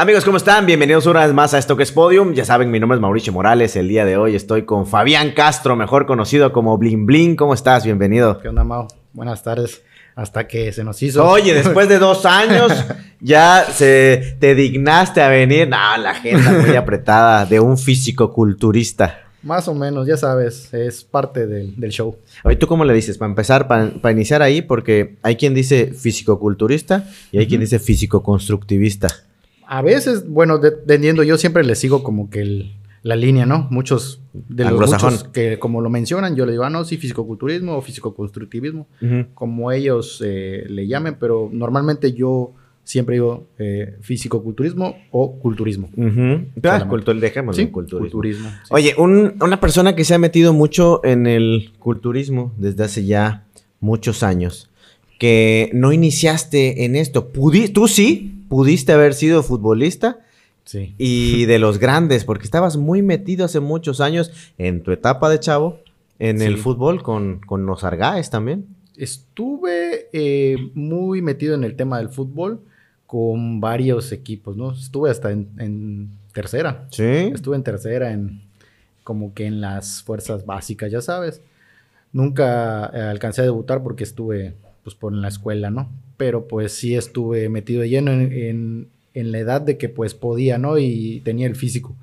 Amigos, ¿cómo están? Bienvenidos una vez más a esto que es Podium. Ya saben, mi nombre es Mauricio Morales. El día de hoy estoy con Fabián Castro, mejor conocido como Blin Blin. ¿Cómo estás? Bienvenido. ¿Qué onda, Mau? Buenas tardes. Hasta que se nos hizo. Oye, después de dos años ya se, te dignaste a venir. No, la agenda muy apretada de un físico-culturista. Más o menos, ya sabes, es parte del, del show. Oye, ¿tú cómo le dices? Para empezar, para, iniciar ahí, porque hay quien dice físico-culturista y hay quien dice físico-constructivista. A veces, bueno, dependiendo, yo siempre le sigo como que el, la línea, ¿no? Muchos de los muchos que como lo mencionan, yo le digo, ah, no, sí, fisicoculturismo o fisicoconstructivismo, como ellos eh, le llamen, pero normalmente yo siempre digo eh, fisicoculturismo o culturismo. Ah, dejémoslo sí, culturismo. Oye, una persona que se ha metido mucho en el culturismo desde hace ya muchos años, que no iniciaste en esto, tú sí pudiste haber sido futbolista, y de los grandes, porque estabas muy metido hace muchos años en tu etapa de chavo en el fútbol con, con los Argaes también. Estuve eh, muy metido en el tema del fútbol con varios equipos, ¿no? Estuve hasta en, tercera. Sí. Estuve en tercera, en como que en las fuerzas básicas, ya sabes. Nunca eh, alcancé a debutar porque estuve pues por la escuela, ¿no? Pero pues sí estuve metido lleno en en la edad de que pues podía, ¿no? Y tenía el físico.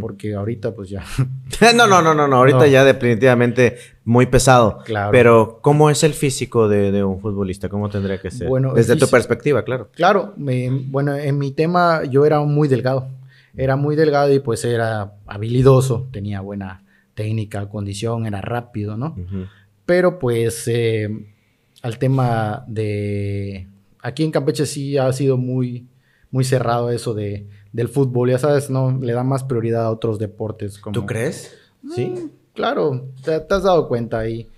Porque ahorita pues ya... no, no, no, no, no. Ahorita ya definitivamente muy pesado. Claro. Pero ¿cómo es el físico de, un futbolista? ¿Cómo tendría que ser? Bueno, Desde tu perspectiva, claro. Claro. bueno, en mi tema yo era muy delgado. Era muy delgado y pues era habilidoso. Tenía buena técnica, condición, era rápido, ¿no? Pero pues eh, al tema de... Aquí en Campeche sí ha sido muy muy cerrado eso de, del fútbol. Ya sabes, no le da más prioridad a otros deportes. Como... ¿Tú crees? Mm, sí. Claro, te, has dado cuenta ahí.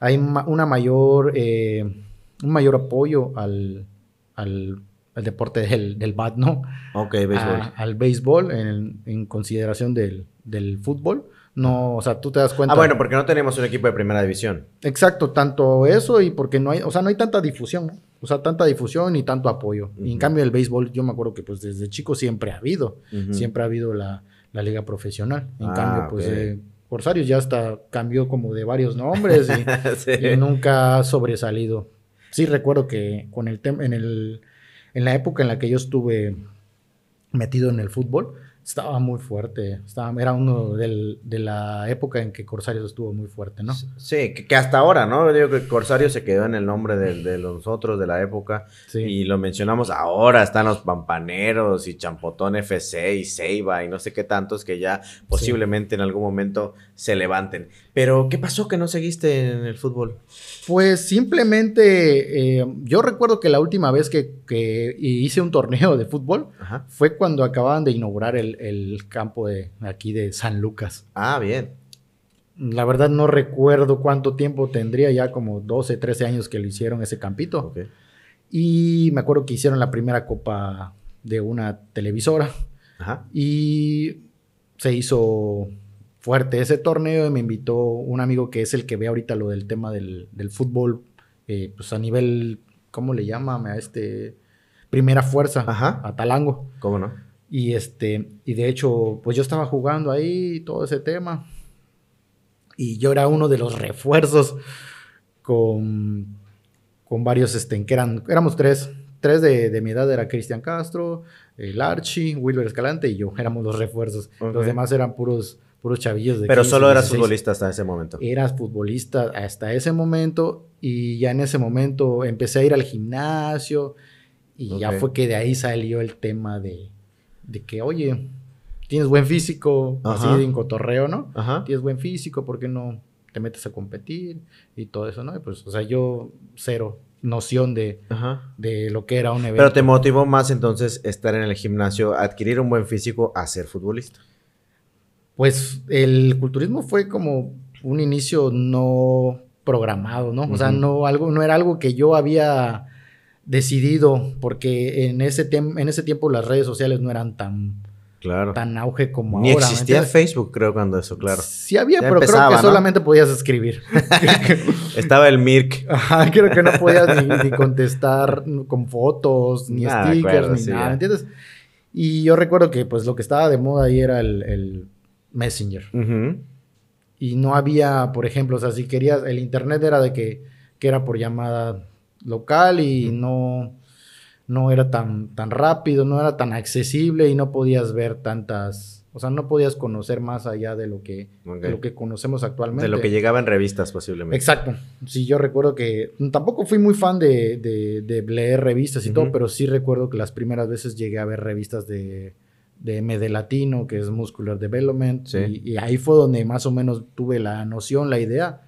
Hay una mayor, eh, un mayor apoyo al, al, deporte del, del bat, ¿no? Ok, béisbol. al béisbol en, en consideración del, del fútbol. No, o sea, tú te das cuenta. Ah, bueno, porque no tenemos un equipo de primera división. Exacto, tanto eso y porque no hay, o sea, no hay tanta difusión, o sea, tanta difusión y tanto apoyo. Y en cambio el béisbol, yo me acuerdo que pues desde chico siempre ha habido, siempre ha habido la, liga profesional. En ah, cambio, pues eh, Corsarios ya hasta cambió como de varios nombres y, nunca ha sobresalido. Sí recuerdo que con el tema, en el, en la época en la que yo estuve metido en el fútbol, estaba muy fuerte. Estaba, era uno del, de la época en que Corsarios estuvo muy fuerte, ¿no? Sí, que, hasta ahora, ¿no? Digo que Corsarios se quedó en el nombre de, de los otros de la época. Y lo mencionamos ahora, están los Pampaneros y Champotón FC y Ceiba y no sé qué tantos que ya posiblemente en algún momento se levanten. Pero, ¿qué pasó que no seguiste en el fútbol? Pues simplemente, eh, yo recuerdo que la última vez que, hice un torneo de fútbol fue cuando acababan de inaugurar el, campo de aquí de San Lucas. Ah, bien. La verdad no recuerdo cuánto tiempo tendría, ya como 12, 13 años que lo hicieron ese campito. Y me acuerdo que hicieron la primera copa de una televisora. Ajá. Y se hizo fuerte ese torneo y me invitó un amigo que es el que ve ahorita lo del tema del, fútbol, eh, pues a nivel, ¿cómo le llama? A este, primera fuerza, Ajá. a Talango. ¿Cómo no? Y este, y de hecho, pues yo estaba jugando ahí todo ese tema. Y yo era uno de los refuerzos con, con varios, este, que eran, éramos tres, tres de, mi edad, era Cristian Castro, el Archie, Wilber Escalante y yo, éramos los refuerzos. Los demás eran puros puros chavillos de Pero solo eras futbolista hasta ese momento. Eras futbolista hasta ese momento y ya en ese momento empecé a ir al gimnasio y ya fue que de ahí salió el tema de, de que, oye, tienes buen físico, así en cotorreo, ¿no? Ajá. Tienes buen físico, ¿por qué no te metes a competir? Y todo eso, ¿no? Y pues, o sea, yo cero noción de, de lo que era un evento. Pero te motivó más entonces estar en el gimnasio, adquirir un buen físico, a ser futbolista. Pues el culturismo fue como un inicio no programado, ¿no? O sea, no, algo, no era algo que yo había decidido, porque en ese, en ese tiempo las redes sociales no eran tan, claro. tan auge como Ni existía Facebook, creo, cuando eso, claro. Sí había, pero creo que solamente podías escribir. Estaba el Mirk. Ajá, creo que no podías ni, contestar con fotos, ni stickers, ni nada, ¿entiendes? Y yo recuerdo que pues lo que estaba de moda ahí era el, Messenger. Y no había, por ejemplo, o sea, si querías, el internet era de que, que era por llamada local y no, no era tan, tan rápido, no era tan accesible y no podías ver tantas o sea, no podías conocer más allá de lo que, lo que conocemos actualmente. De lo que llegaba en revistas posiblemente. Exacto. Sí, yo recuerdo que tampoco fui muy fan de, de, leer revistas y todo, pero sí recuerdo que las primeras veces llegué a ver revistas de, de MD Latino, que es Muscular Development, y, ahí fue donde más o menos tuve la noción, la idea,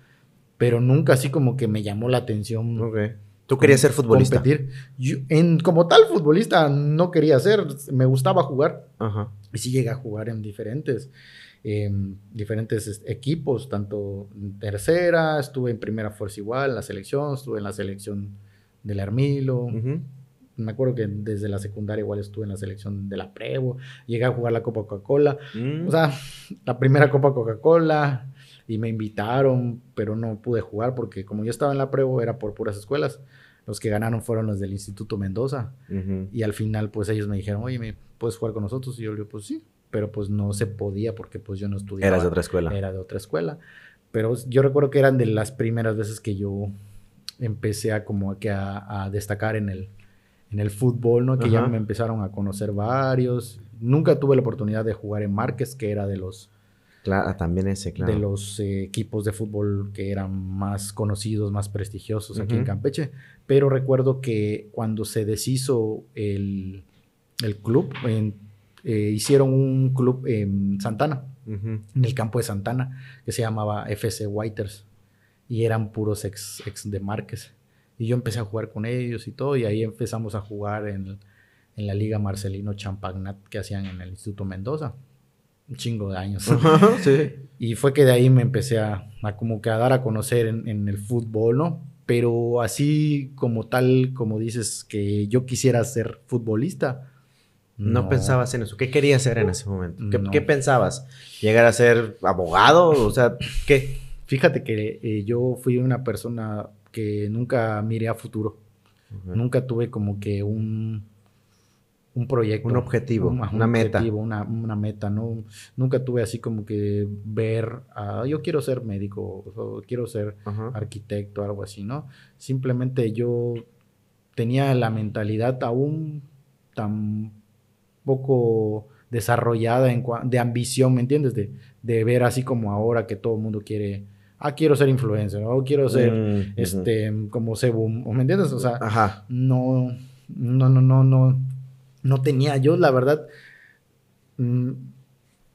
pero nunca así como que me llamó la atención. Okay. ¿Tú querías ser futbolista? Competir. en, como tal futbolista no quería ser, me gustaba jugar. Ajá. Y sí llegué a jugar en diferentes, diferentes equipos, tanto en tercera, estuve en primera fuerza igual, en la selección, estuve en la selección del Armilo. Me acuerdo que desde la secundaria igual estuve en la selección de la Prevo. Llegué a jugar la Copa Coca-Cola. Mm. O sea, la primera Copa Coca-Cola. Y me invitaron, pero no pude jugar porque como yo estaba en la Prevo era por puras escuelas. Los que ganaron fueron los del Instituto Mendoza. Y al final, pues ellos me dijeron, oye, ¿me puedes jugar con nosotros? Y yo le digo, pues sí. Pero pues no se podía porque pues yo no estudiaba. Eras de otra escuela. Era de otra escuela. Pero yo recuerdo que eran de las primeras veces que yo empecé a como que a, destacar en el, en el fútbol, ¿no? Que ya me empezaron a conocer varios. Nunca tuve la oportunidad de jugar en Márquez, que era de los Claro, también ese, claro. De los eh, equipos de fútbol que eran más conocidos, más prestigiosos aquí en Campeche. Pero recuerdo que cuando se deshizo el, club, eh, hicieron un club en Santana, en el campo de Santana, que se llamaba FC Whiters. Y eran puros ex, ex de Márquez. Y yo empecé a jugar con ellos y todo. Y ahí empezamos a jugar en, en la Liga Marcelino Champagnat que hacían en el Instituto Mendoza un chingo de años. sí. Y fue que de ahí me empecé a, como que a dar a conocer en, el fútbol, ¿no? Pero así como tal, como dices, que yo quisiera ser futbolista. No, pensabas en eso. ¿Qué querías hacer en ese momento? ¿Qué, pensabas? ¿Llegar a ser abogado? O sea, ¿qué? Fíjate que eh, yo fui una persona que nunca miré a futuro. Nunca tuve como que un, un proyecto. Un objetivo, una meta. Una, meta, ¿no? Nunca tuve así como que ver, yo quiero ser médico, o quiero ser arquitecto, algo así, ¿no? Simplemente yo tenía la mentalidad aún tan poco desarrollada en de ambición, ¿me entiendes? De, de, ver así como ahora que todo el mundo quiere, ah, quiero ser influencer, o quiero ser, mm, este, como Cebu, ¿me entiendes? O sea, no, no, no, no, no no tenía. Yo, la verdad, mm,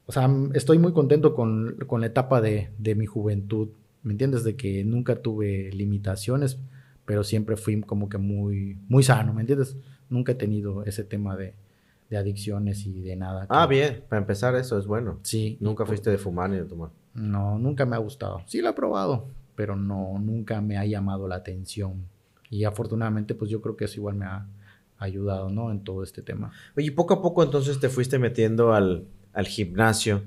o sea, estoy muy contento con, la etapa de, mi juventud, ¿me entiendes? De que nunca tuve limitaciones, pero siempre fui como que muy, muy sano, ¿me entiendes? Nunca he tenido ese tema de, adicciones y de nada. Ah, bien, para empezar eso es bueno. Sí. Nunca fuiste de fumar ni de tomar. No, nunca me ha gustado. Sí lo he probado, pero no, nunca me ha llamado la atención. Y afortunadamente, pues yo creo que eso igual me ha, ayudado, ¿no? En todo este tema. Oye, poco a poco entonces te fuiste metiendo al, gimnasio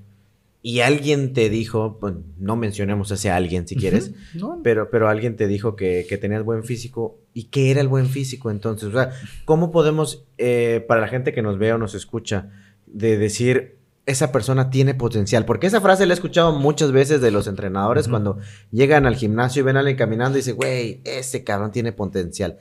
y alguien te dijo, pues, no mencionemos a ese alguien si quieres, pero, pero alguien te dijo que, que, tenías buen físico. ¿Y qué era el buen físico entonces? O sea, ¿cómo podemos, eh, para la gente que nos ve o nos escucha, de decir, esa persona tiene potencial? Porque esa frase la he escuchado muchas veces de los entrenadores cuando llegan al gimnasio y ven a alguien caminando y dicen, güey, ese cabrón tiene potencial.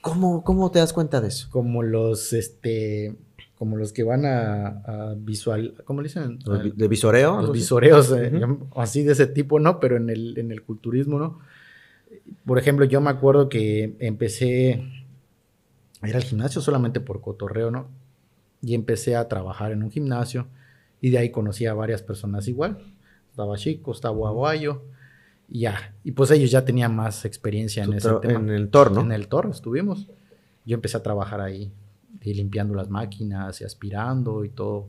¿Cómo, ¿Cómo te das cuenta de eso? Como los, este, como los que van a, visual, ¿cómo le dicen? ¿De visoreo? Los visoreos, eh, así de ese tipo, ¿no? Pero en el, en el culturismo, ¿no? Por ejemplo, yo me acuerdo que empecé a ir al gimnasio solamente por cotorreo, ¿no? Y empecé a trabajar en un gimnasio y de ahí conocí a varias personas igual. Estaba Chico, estaba Aguayo ya, y pues ellos ya tenían más experiencia en ese tema. En el TOR, ¿no? En el TOR estuvimos. Yo empecé a trabajar ahí, y limpiando las máquinas y aspirando y todo.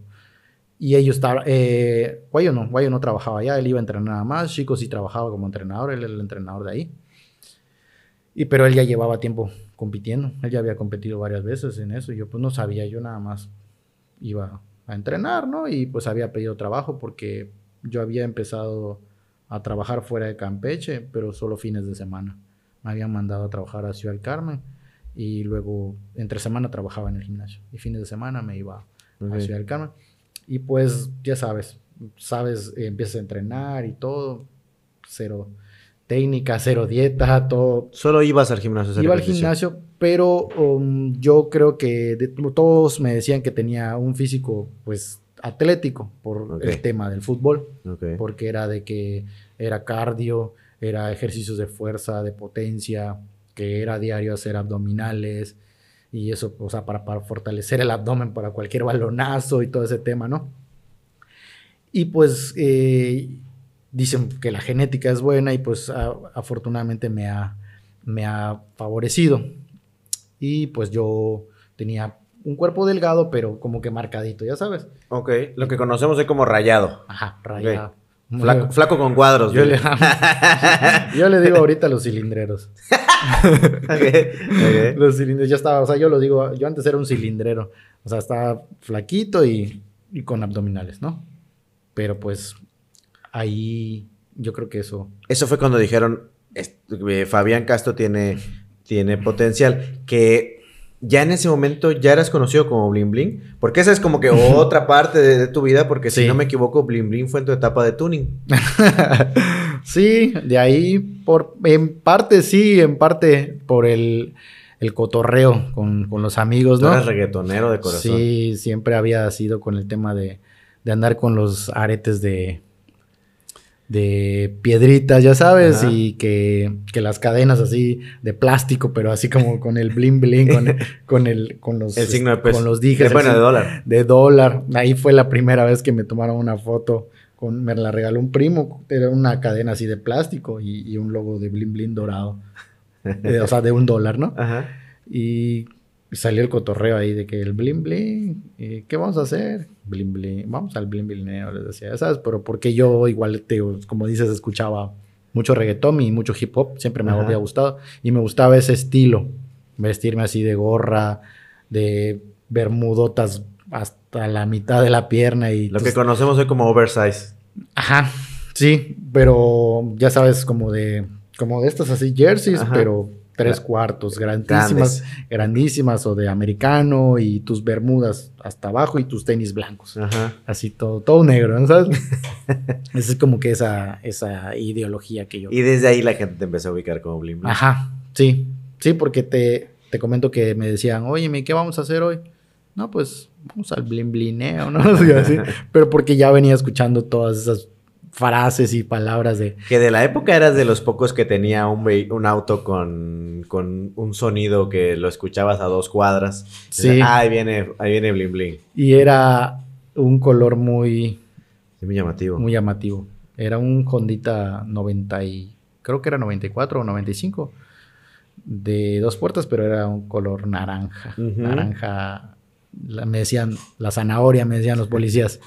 Y ellos estaban, eh, Guayo no, Guayo no trabajaba allá, él iba a entrenar nada más, Chico sí trabajaba como entrenador, él era el entrenador de ahí. Y pero él ya llevaba tiempo compitiendo, él ya había competido varias veces en eso, y yo pues no sabía, yo nada más iba a entrenar, ¿no? Y pues había pedido trabajo porque yo había empezado a trabajar fuera de Campeche, pero solo fines de semana. Me habían mandado a trabajar a Ciudad del Carmen y luego entre semana trabajaba en el gimnasio y fines de semana me iba a Ciudad del Carmen. Y pues, ya sabes, sabes, empiezas a entrenar y todo, cero técnica, cero dieta, todo. Solo ibas al gimnasio. Iba al gimnasio, pero um, yo creo que todos me decían que tenía un físico, pues, atlético por el tema del fútbol. Porque era de que era cardio, era ejercicios de fuerza, de potencia, que era diario hacer abdominales y eso, o sea, para, para fortalecer el abdomen para cualquier balonazo y todo ese tema, ¿no? Y pues eh, dicen que la genética es buena y pues afortunadamente me ha, me ha favorecido. Y pues yo tenía un cuerpo delgado, pero como que marcadito, ya sabes. Ok, lo que conocemos es como rayado. Ajá, rayado. Flaco, con cuadros. Yo le, yo le, digo ahorita los cilindreros. Los cilindros, ya estaba, o sea, yo lo digo, yo antes era un cilindrero. O sea, estaba flaquito y, y con abdominales, ¿no? Pero pues ahí yo creo que eso. Eso fue cuando dijeron, eh, Fabián Castro tiene, tiene potencial, que ya en ese momento ya eras conocido como Bling Bling, porque esa es como que otra parte de, tu vida, porque si no me equivoco, Bling Bling fue en tu etapa de tuning. sí, de ahí, por, en parte sí, en parte por el, el cotorreo con, con, los amigos, ¿no? Eras reggaetonero de corazón. Sí, siempre había sido con el tema de, de andar con los aretes de, de piedritas, ya sabes, y que, las cadenas así de plástico, pero así como con el bling bling, con, el, con los, el signo de peso. con los dijes. De, de dólar. De dólar. Ahí fue la primera vez que me tomaron una foto. Con, me la regaló un primo, era una cadena así de plástico y, un logo de bling bling dorado. Eh, o sea, de un dólar, ¿no? Ajá. Y salió el cotorreo ahí de que el bling bling, eh, ¿qué vamos a hacer? Bling bling, vamos al bling bling, les decía, ¿sabes? Pero porque yo igual, te, como dices, escuchaba mucho reggaetón y mucho hip hop, siempre me había gustado y me gustaba ese estilo, vestirme así de gorra, de bermudotas hasta la mitad de la pierna y... Lo que conocemos hoy como oversize. Ajá, sí, pero ya sabes, como de, como de estas así jerseys, pero tres cuartos, grandísimas, grandísimas o de americano y tus bermudas hasta abajo y tus tenis blancos. Ajá. Así todo, todo negro, ¿no sabes? esa es como que esa, esa ideología que yo. Y desde ahí la gente te empezó a ubicar como Blim Ajá, sí, sí, porque te, te comento que me decían, oye, ¿qué vamos a hacer hoy? No, pues vamos al blim blineo, ¿no? Así, pero porque ya venía escuchando todas esas frases y palabras de... Que de la época eras de los pocos que tenía un, un auto con, con, un sonido que lo escuchabas a dos cuadras. Sí. Ah, ahí viene, ahí viene Bling Bling. Y era un color muy... muy llamativo. Muy llamativo. Era un Hondita 90 y... Creo que era 94 o 95. De dos puertas, pero era un color naranja. Naranja me decían la zanahoria, me decían los policías.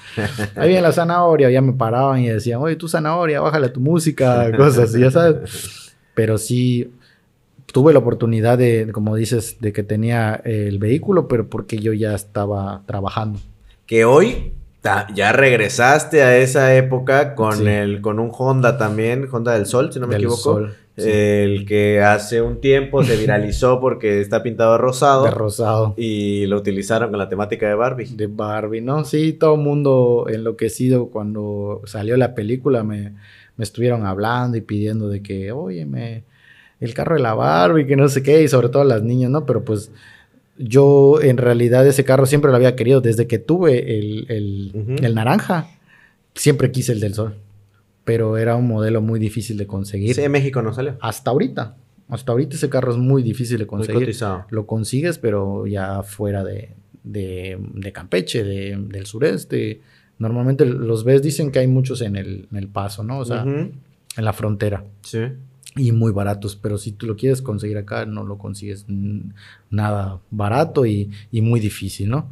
Ahí viene la zanahoria, ya me paraban y decían, oye, tú zanahoria, bájale tu música, cosas así, ya sabes. Pero sí, tuve la oportunidad de, como dices, de que tenía el vehículo, pero porque yo ya estaba trabajando. Que hoy ya regresaste a esa época con, el, con un Honda también, Honda del Sol, si no me equivoco. Sol. El que hace un tiempo se viralizó porque está pintado de rosado. De rosado. Y lo utilizaron con la temática de Barbie. De Barbie, ¿no? Sí, todo el mundo enloquecido cuando salió la película me, estuvieron hablando y pidiendo de que, oye, me, el carro de la Barbie, que no sé qué, y sobre todo las niñas, ¿no? Pero pues yo en realidad ese carro siempre lo había querido desde que tuve el, el naranja. Siempre quise el del sol pero era un modelo muy difícil de conseguir. Sí, en México no sale. Hasta ahorita. Hasta ahorita ese carro es muy difícil de conseguir. Lo consigues, pero ya fuera de, de, de Campeche, de, del sureste. Normalmente los ves, dicen que hay muchos en el, en el paso, ¿no? O sea, en la frontera. Sí. Y muy baratos, pero si tú lo quieres conseguir acá, no lo consigues nada barato y, y muy difícil, ¿no?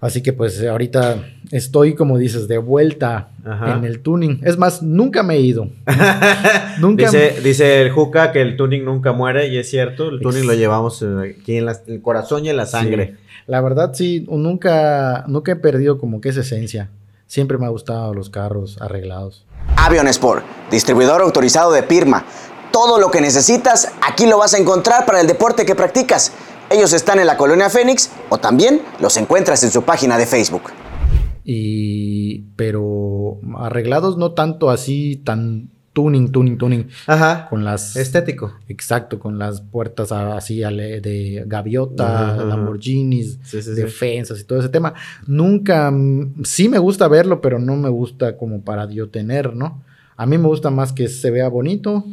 Así que pues ahorita estoy, como dices, de vuelta en el tuning. Es más, nunca me he ido. nunca dice, dice el Juca que el tuning nunca muere y es cierto, el tuning lo llevamos eh, aquí en el corazón y en la sangre. La verdad sí, nunca, nunca he perdido como que esa esencia. Siempre me ha gustado los carros arreglados. Avion Sport, distribuidor autorizado de Pirma. Todo lo que necesitas aquí lo vas a encontrar para el deporte que practicas. Ellos están en la colonia Fénix o también los encuentras en su página de Facebook. Y pero arreglados no tanto así tan tuning, tuning, tuning. Ajá. Con las. Estético. Exacto, con las puertas así de gaviota, Lamborghinis, defensas y todo ese tema. Nunca. Mm, sí me gusta verlo, pero no me gusta como para yo tener, ¿no? A mí me gusta más que se vea bonito.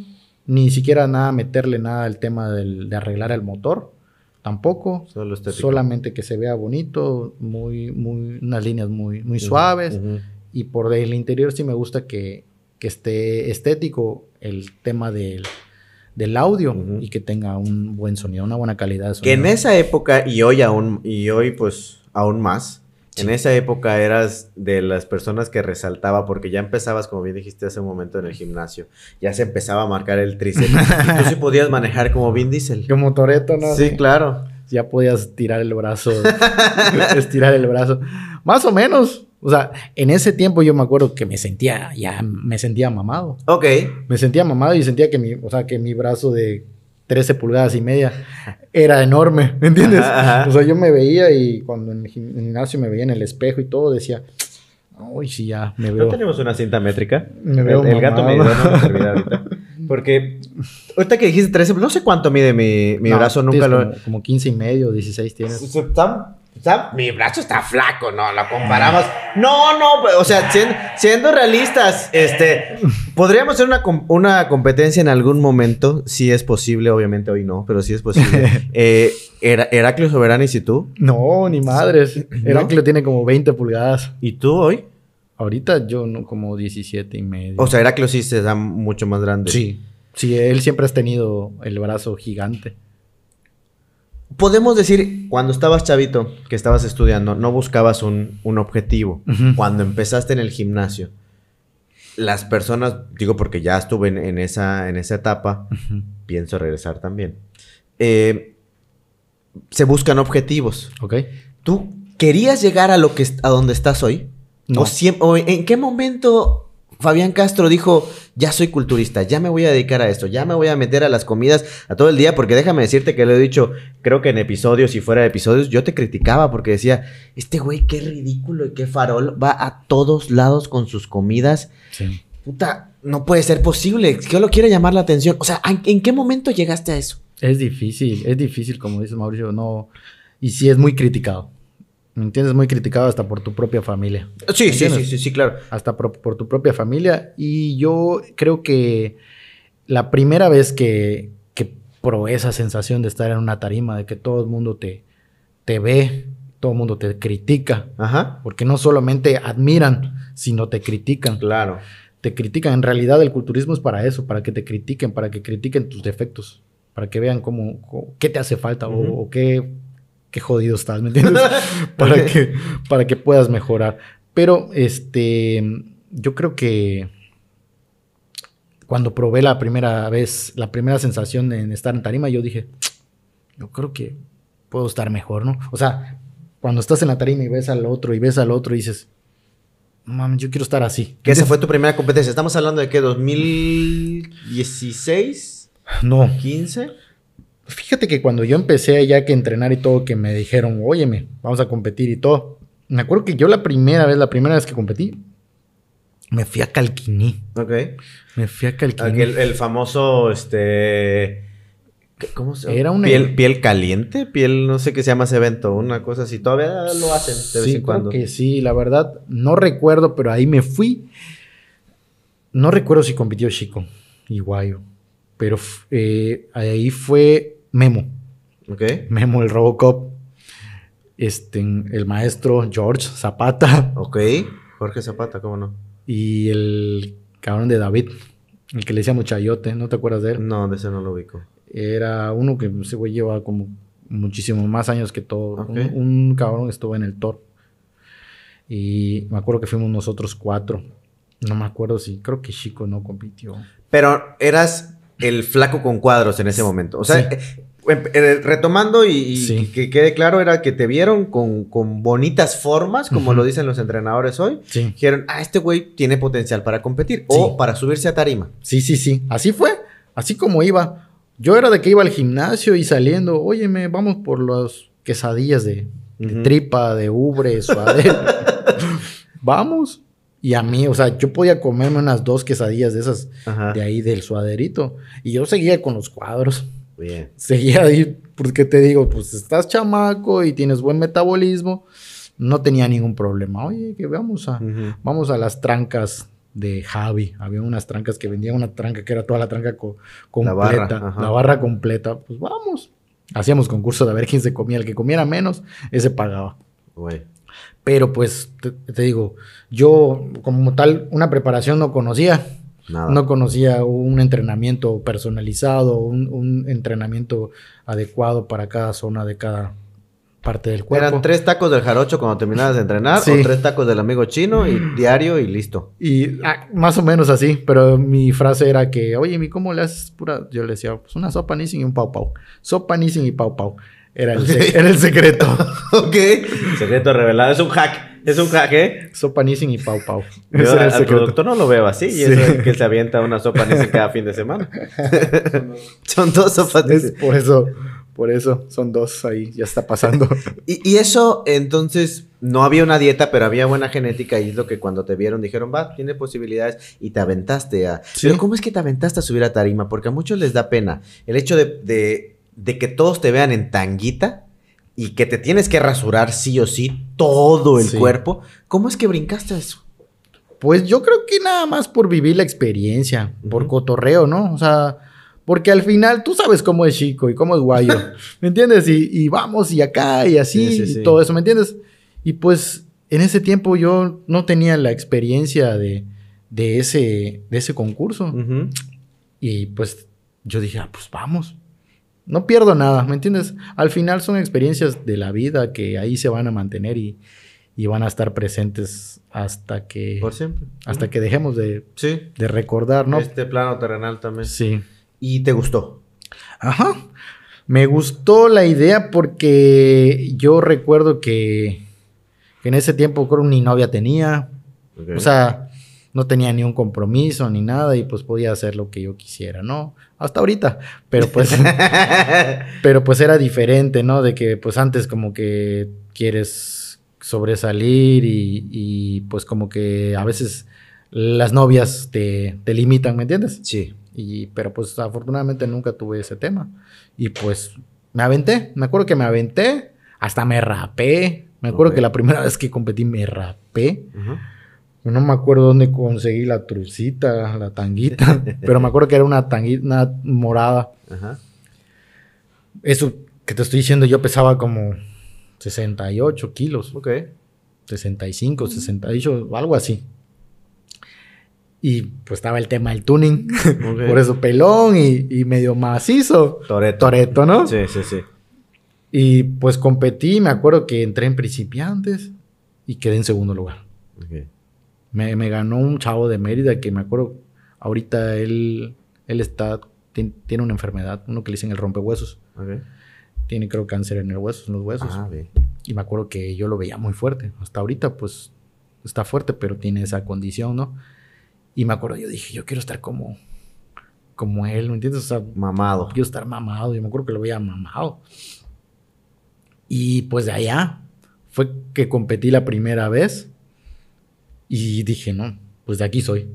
Ni siquiera nada meterle nada al tema de arreglar el motor. Tampoco. Solo solamente que se vea bonito, muy, muy, unas líneas muy, muy suaves. Y por el interior sí me gusta que, que esté estético el tema del, del audio y que tenga un buen sonido, una buena calidad de sonido. Que en esa época y hoy aún, y hoy pues aún más, en esa época eras de las personas que resaltaba porque ya empezabas, como bien dijiste hace un momento en el gimnasio, ya se empezaba a marcar el tríceps y tú sí podías manejar como Vin Diesel. Como Toreto, ¿no? Sí, claro. Ya podías tirar el brazo, estirar el brazo. Más o menos. O sea, en ese tiempo yo me acuerdo que me sentía, ya me sentía mamado. Ok. Me sentía mamado y sentía que mi, o sea, que mi brazo de 13 pulgadas y media era enorme, ¿me entiendes? O sea, yo me veía y cuando en el gimnasio me veía en el espejo y todo, decía, uy, sí, ya me veo. ¿No tenemos una cinta métrica? Me veo el, el gato me no me ahorita. Porque ahorita que dijiste 13, no sé cuánto mide mi, mi brazo, nunca lo... Como, como 15 y medio, 16 tienes. Está mi brazo está flaco, no, lo comparamos. No, no, o sea, siendo, realistas, este, podríamos hacer una, una, competencia en algún momento, si es posible, obviamente hoy no, pero si es posible. eh, Heraclio Soberanis y tú. No, ni madres. Heraclio tiene como 20 pulgadas. ¿Y tú hoy? Ahorita yo no, como 17 y medio. O sea, Heraclio sí se da mucho más grande. Sí. Sí, él siempre ha tenido el brazo gigante podemos decir, cuando estabas chavito, que estabas estudiando, no buscabas un, objetivo. Cuando empezaste en el gimnasio, las personas, digo porque ya estuve en, esa, en esa etapa, pienso regresar también. Eh, se buscan objetivos. Ok. ¿Tú querías llegar a lo que a donde estás hoy? No. o en qué momento Fabián Castro dijo, ya soy culturista, ya me voy a dedicar a esto, ya me voy a meter a las comidas a todo el día, porque déjame decirte que lo he dicho, creo que en episodios y fuera de episodios, yo te criticaba porque decía, este güey qué ridículo y qué farol, va a todos lados con sus comidas. Sí. Puta, no puede ser posible, que lo quiere llamar la atención. O sea, ¿en qué momento llegaste a eso? Es difícil, es difícil, como dice Mauricio, no. Y sí es muy criticado. ¿Me entiendes? Muy criticado hasta por tu propia familia. Sí, sí, sí, sí, claro. Hasta por, tu propia familia. Y yo creo que la primera vez que, que probé esa sensación de estar en una tarima, de que todo el mundo te, te ve, todo el mundo te critica. Ajá. Porque no solamente admiran, sino te critican. Claro. Te critican. En realidad el culturismo es para eso, para que te critiquen, para que critiquen tus defectos, para que vean cómo, qué te hace falta o qué qué jodido estás, ¿me entiendes? para, que, para que puedas mejorar. Pero, este, yo creo que cuando probé la primera vez, la primera sensación en estar en tarima, yo dije, yo creo que puedo estar mejor, ¿no? O sea, cuando estás en la tarima y ves al otro y ves al otro y dices, mames, yo quiero estar así. ¿Que esa fue tu primera competencia? ¿Estamos hablando de qué? ¿2016? No. ¿15? Fíjate que cuando yo empecé ya que entrenar y todo, que me dijeron, óyeme, vamos a competir y todo. Me acuerdo que yo la primera vez, la primera vez que competí, me fui a Calquiní. Ok. Me fui a Calquiní. El, famoso, este... ¿Cómo se llama? Era una... ¿Piel, ¿Piel caliente? Piel, no sé qué se llama ese evento, una cosa así. Todavía lo hacen de vez en cuando. que sí, la verdad, no recuerdo, pero ahí me fui. No recuerdo si compitió Chico y Guayo, pero eh, ahí fue Memo. Ok. Memo, el Robocop. Este, el maestro George Zapata. Ok. Jorge Zapata, ¿cómo no? Y el cabrón de David, el que le decía Muchayote, ¿no te acuerdas de él? No, de ese no lo ubico. Era uno que ese güey lleva como muchísimo más años que todo. Un, cabrón estuvo en el Thor. Y me acuerdo que fuimos nosotros cuatro. No me acuerdo si, creo que Chico no compitió. Pero eras el flaco con cuadros en ese momento. O sea, eh, eh, retomando y, que quede claro, era que te vieron con, bonitas formas, como lo dicen los entrenadores hoy. Dijeron, ah, este güey tiene potencial para competir o para subirse a tarima. Sí, sí, sí. Así fue. Así como iba. Yo era de que iba al gimnasio y saliendo, óyeme, vamos por las quesadillas de, tripa, de ubre, suadero. vamos. Y a mí, o sea, yo podía comerme unas dos quesadillas de esas de ahí del suaderito. Y yo seguía con los cuadros. Bien. Seguía ahí, porque te digo, pues estás chamaco y tienes buen metabolismo. No tenía ningún problema. Oye, que vamos a, vamos a las trancas de Javi. Había unas trancas que vendían una tranca que era toda la tranca completa. La barra, completa. Pues vamos. Hacíamos concurso de ver quién se comía. El que comiera menos, ese pagaba. Pero pues, te, digo, yo como tal, una preparación no conocía. No conocía un entrenamiento personalizado, un entrenamiento adecuado para cada zona de cada parte del cuerpo. Eran tres tacos del jarocho cuando terminabas de entrenar, o tres tacos del amigo chino y diario y listo. Y ah, más o menos así, pero mi frase era que, oye, ¿mi cómo le haces pura? Yo le decía, pues una sopa Nissin y un pau pau. Sopa Nissin y pau pau. Era el, era el secreto. ok. Secreto revelado. Es un hack. Es un hack, ¿eh? Sopa Nissin y pau pau. Yo al productor no lo veo así. Y eso es que se avienta una sopa Nissin cada fin de semana. Son dos sopas Nissin. por eso por eso, son dos ahí, ya está pasando. y, eso, entonces, no había una dieta, pero había buena genética y es lo que cuando te vieron dijeron, va, tiene posibilidades y te aventaste a... Pero ¿cómo es que te aventaste a subir a tarima? Porque a muchos les da pena el hecho de, que todos te vean en tanguita y que te tienes que rasurar sí o sí todo el cuerpo. ¿Cómo es que brincaste a eso? Pues yo creo que nada más por vivir la experiencia, por cotorreo, ¿no? O sea porque al final tú sabes cómo es chico y cómo es guayo. ¿Me entiendes? Y, vamos y acá y así, y todo eso, ¿me entiendes? Y pues en ese tiempo yo no tenía la experiencia de, ese, de ese concurso. Y pues yo dije, ah, pues vamos. No pierdo nada, ¿me entiendes? Al final son experiencias de la vida que ahí se van a mantener y, van a estar presentes hasta que... Por siempre. Hasta que dejemos de, de recordar, ¿no? Este plano terrenal también. Sí. ¿Y te gustó? Ajá. Me gustó la idea porque yo recuerdo que, en ese tiempo creo ni novia tenía. O sea, no tenía ni un compromiso ni nada y pues podía hacer lo que yo quisiera, ¿no? Hasta ahorita. Pero pues, pero pues era diferente, ¿no? De que pues antes como que quieres sobresalir y, y pues como que a veces las novias te, te limitan, ¿me entiendes? Sí. Y, pero pues afortunadamente nunca tuve ese tema. Y pues me aventé, me acuerdo que me aventé, hasta me rapé. Me acuerdo que la primera vez que competí me rapé. No me acuerdo dónde conseguí la trucita, la tanguita, pero me acuerdo que era una tanguita morada. Eso que te estoy diciendo, yo pesaba como 68 kilos. Ok. 65, 68, algo así. Y pues estaba el tema del tuning. Por eso pelón y, medio macizo. Toreto. Toreto, ¿no? Sí, sí, sí. Y pues competí, me acuerdo que entré en principiantes y quedé en segundo lugar. Me, ganó un chavo de Mérida que me acuerdo, ahorita él, él está, tiene, una enfermedad, uno que le dicen el rompehuesos. Tiene creo cáncer en el hueso, en los huesos. Ah, y me acuerdo que yo lo veía muy fuerte. Hasta ahorita pues está fuerte, pero tiene esa condición, ¿no? Y me acuerdo, yo dije, yo quiero estar como, como él, ¿me entiendes? O sea, mamado. Quiero estar mamado. Yo me acuerdo que lo veía mamado. Y pues de allá fue que competí la primera vez y dije, no, pues de aquí soy.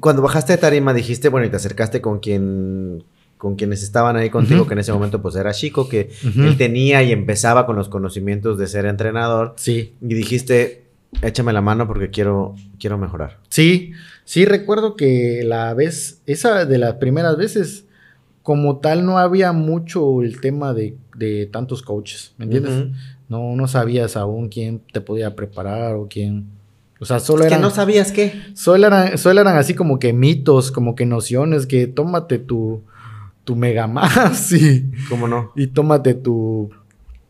Cuando bajaste de tarima dijiste, bueno, y te acercaste con quien con quienes estaban ahí contigo, que en ese momento pues era chico, que él tenía y empezaba con los conocimientos de ser entrenador. Sí. Y dijiste, échame la mano porque quiero, quiero mejorar. Sí, Sí, recuerdo que la vez, esa de las primeras veces, como tal, no había mucho el tema de, tantos coaches, ¿me entiendes? No, no sabías aún quién te podía preparar o quién. O sea, solo eran. que no sabías qué. Solo eran, solo eran así como que mitos, como que nociones, que tómate tu, tu Mega Más y. ¿Cómo no? Y tómate tu.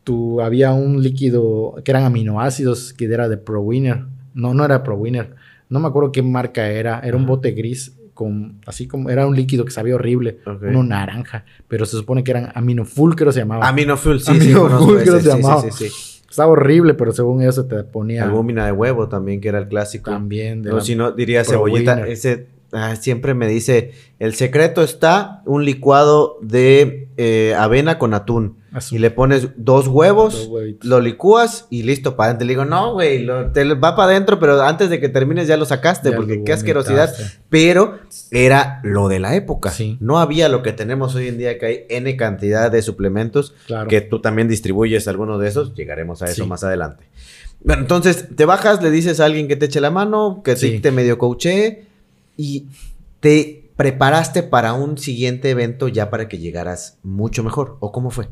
tu había un líquido que eran aminoácidos que era de Pro Winner. No, no era Pro Winner no me acuerdo qué marca era, era un bote gris con, así como, era un líquido que sabía horrible, uno naranja, pero se supone que eran aminofulcro se llamaba. Aminoful, sí, aminofulcro se llamaba. Sí, sí, sí, Estaba horrible, pero según eso te ponía. Albúmina de huevo también, que era el clásico. También. De si no, diría cebollita, ese ah, siempre me dice, el secreto está un licuado de eh, avena con atún. Y le pones dos huevos, lo licúas y listo para adentro. Le digo, no, güey, te va para adentro, pero antes de que termines ya lo sacaste, porque qué asquerosidad. Pero era lo de la época. No había lo que tenemos hoy en día, que hay N cantidad de suplementos, que tú también distribuyes alguno de esos. Llegaremos a eso más adelante. Bueno, entonces te bajas, le dices a alguien que te eche la mano, que te medio coache y te preparaste para un siguiente evento ya para que llegaras mucho mejor. ¿O cómo fue?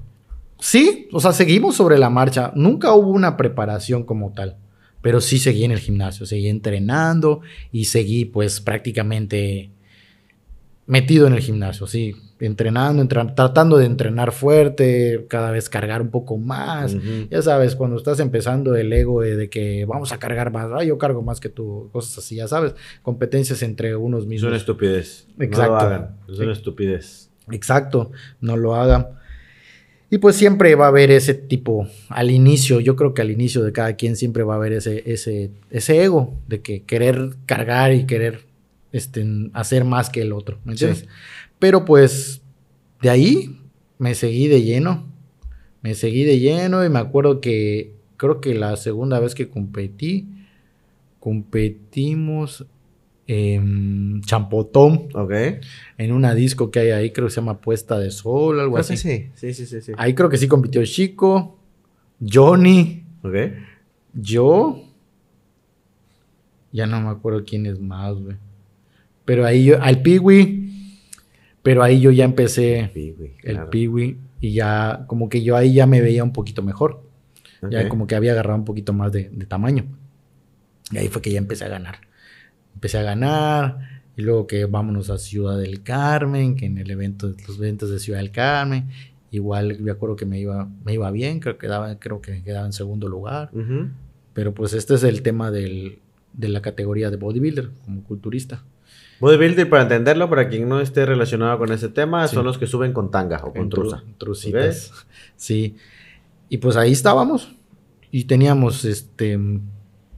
Sí, o sea, seguimos sobre la marcha. Nunca hubo una preparación como tal, pero sí seguí en el gimnasio, seguí entrenando y seguí pues prácticamente metido en el gimnasio, sí, entrenando, tratando de entrenar fuerte, cada vez cargar un poco más. Ya sabes, cuando estás empezando el ego de, que vamos a cargar más, ah, yo cargo más que tú, cosas así, ya sabes, competencias entre unos mismos. Son estupidez. Exacto. No lo hagan. Son estupidez. Exacto, no lo hagan. Y pues siempre va a haber ese tipo, al inicio, yo creo que al inicio de cada quien siempre va a haber ese, ese, ese ego de que querer cargar y querer este, hacer más que el otro, ¿me entiendes? Pero pues de ahí me seguí de lleno. Me seguí de lleno y me acuerdo que creo que la segunda vez que competí, competimos en Champotón. Ok. En una disco que hay ahí, creo que se llama Puesta de Sol, algo así. Sí, sí, sí, sí, Ahí creo que sí compitió Chico, Johnny. Ok. Yo. Ya no me acuerdo quién es más, güey. Pero ahí yo, al Piwi, pero ahí yo ya empecé el Piwi y ya como que yo ahí ya me veía un poquito mejor. Ya como que había agarrado un poquito más de, tamaño. Y ahí fue que ya empecé a ganar. Empecé a ganar y luego que vámonos a Ciudad del Carmen, que en el evento, los eventos de Ciudad del Carmen, igual me acuerdo que me iba, me iba bien, creo que, quedaba, creo que quedaba en segundo lugar. Pero pues este es el tema del, de la categoría de bodybuilder, como culturista. Bodybuilder, para entenderlo, para quien no esté relacionado con ese tema, son los que suben con tanga o con truza. trucitas. Sí. Y pues ahí estábamos. Y teníamos, este,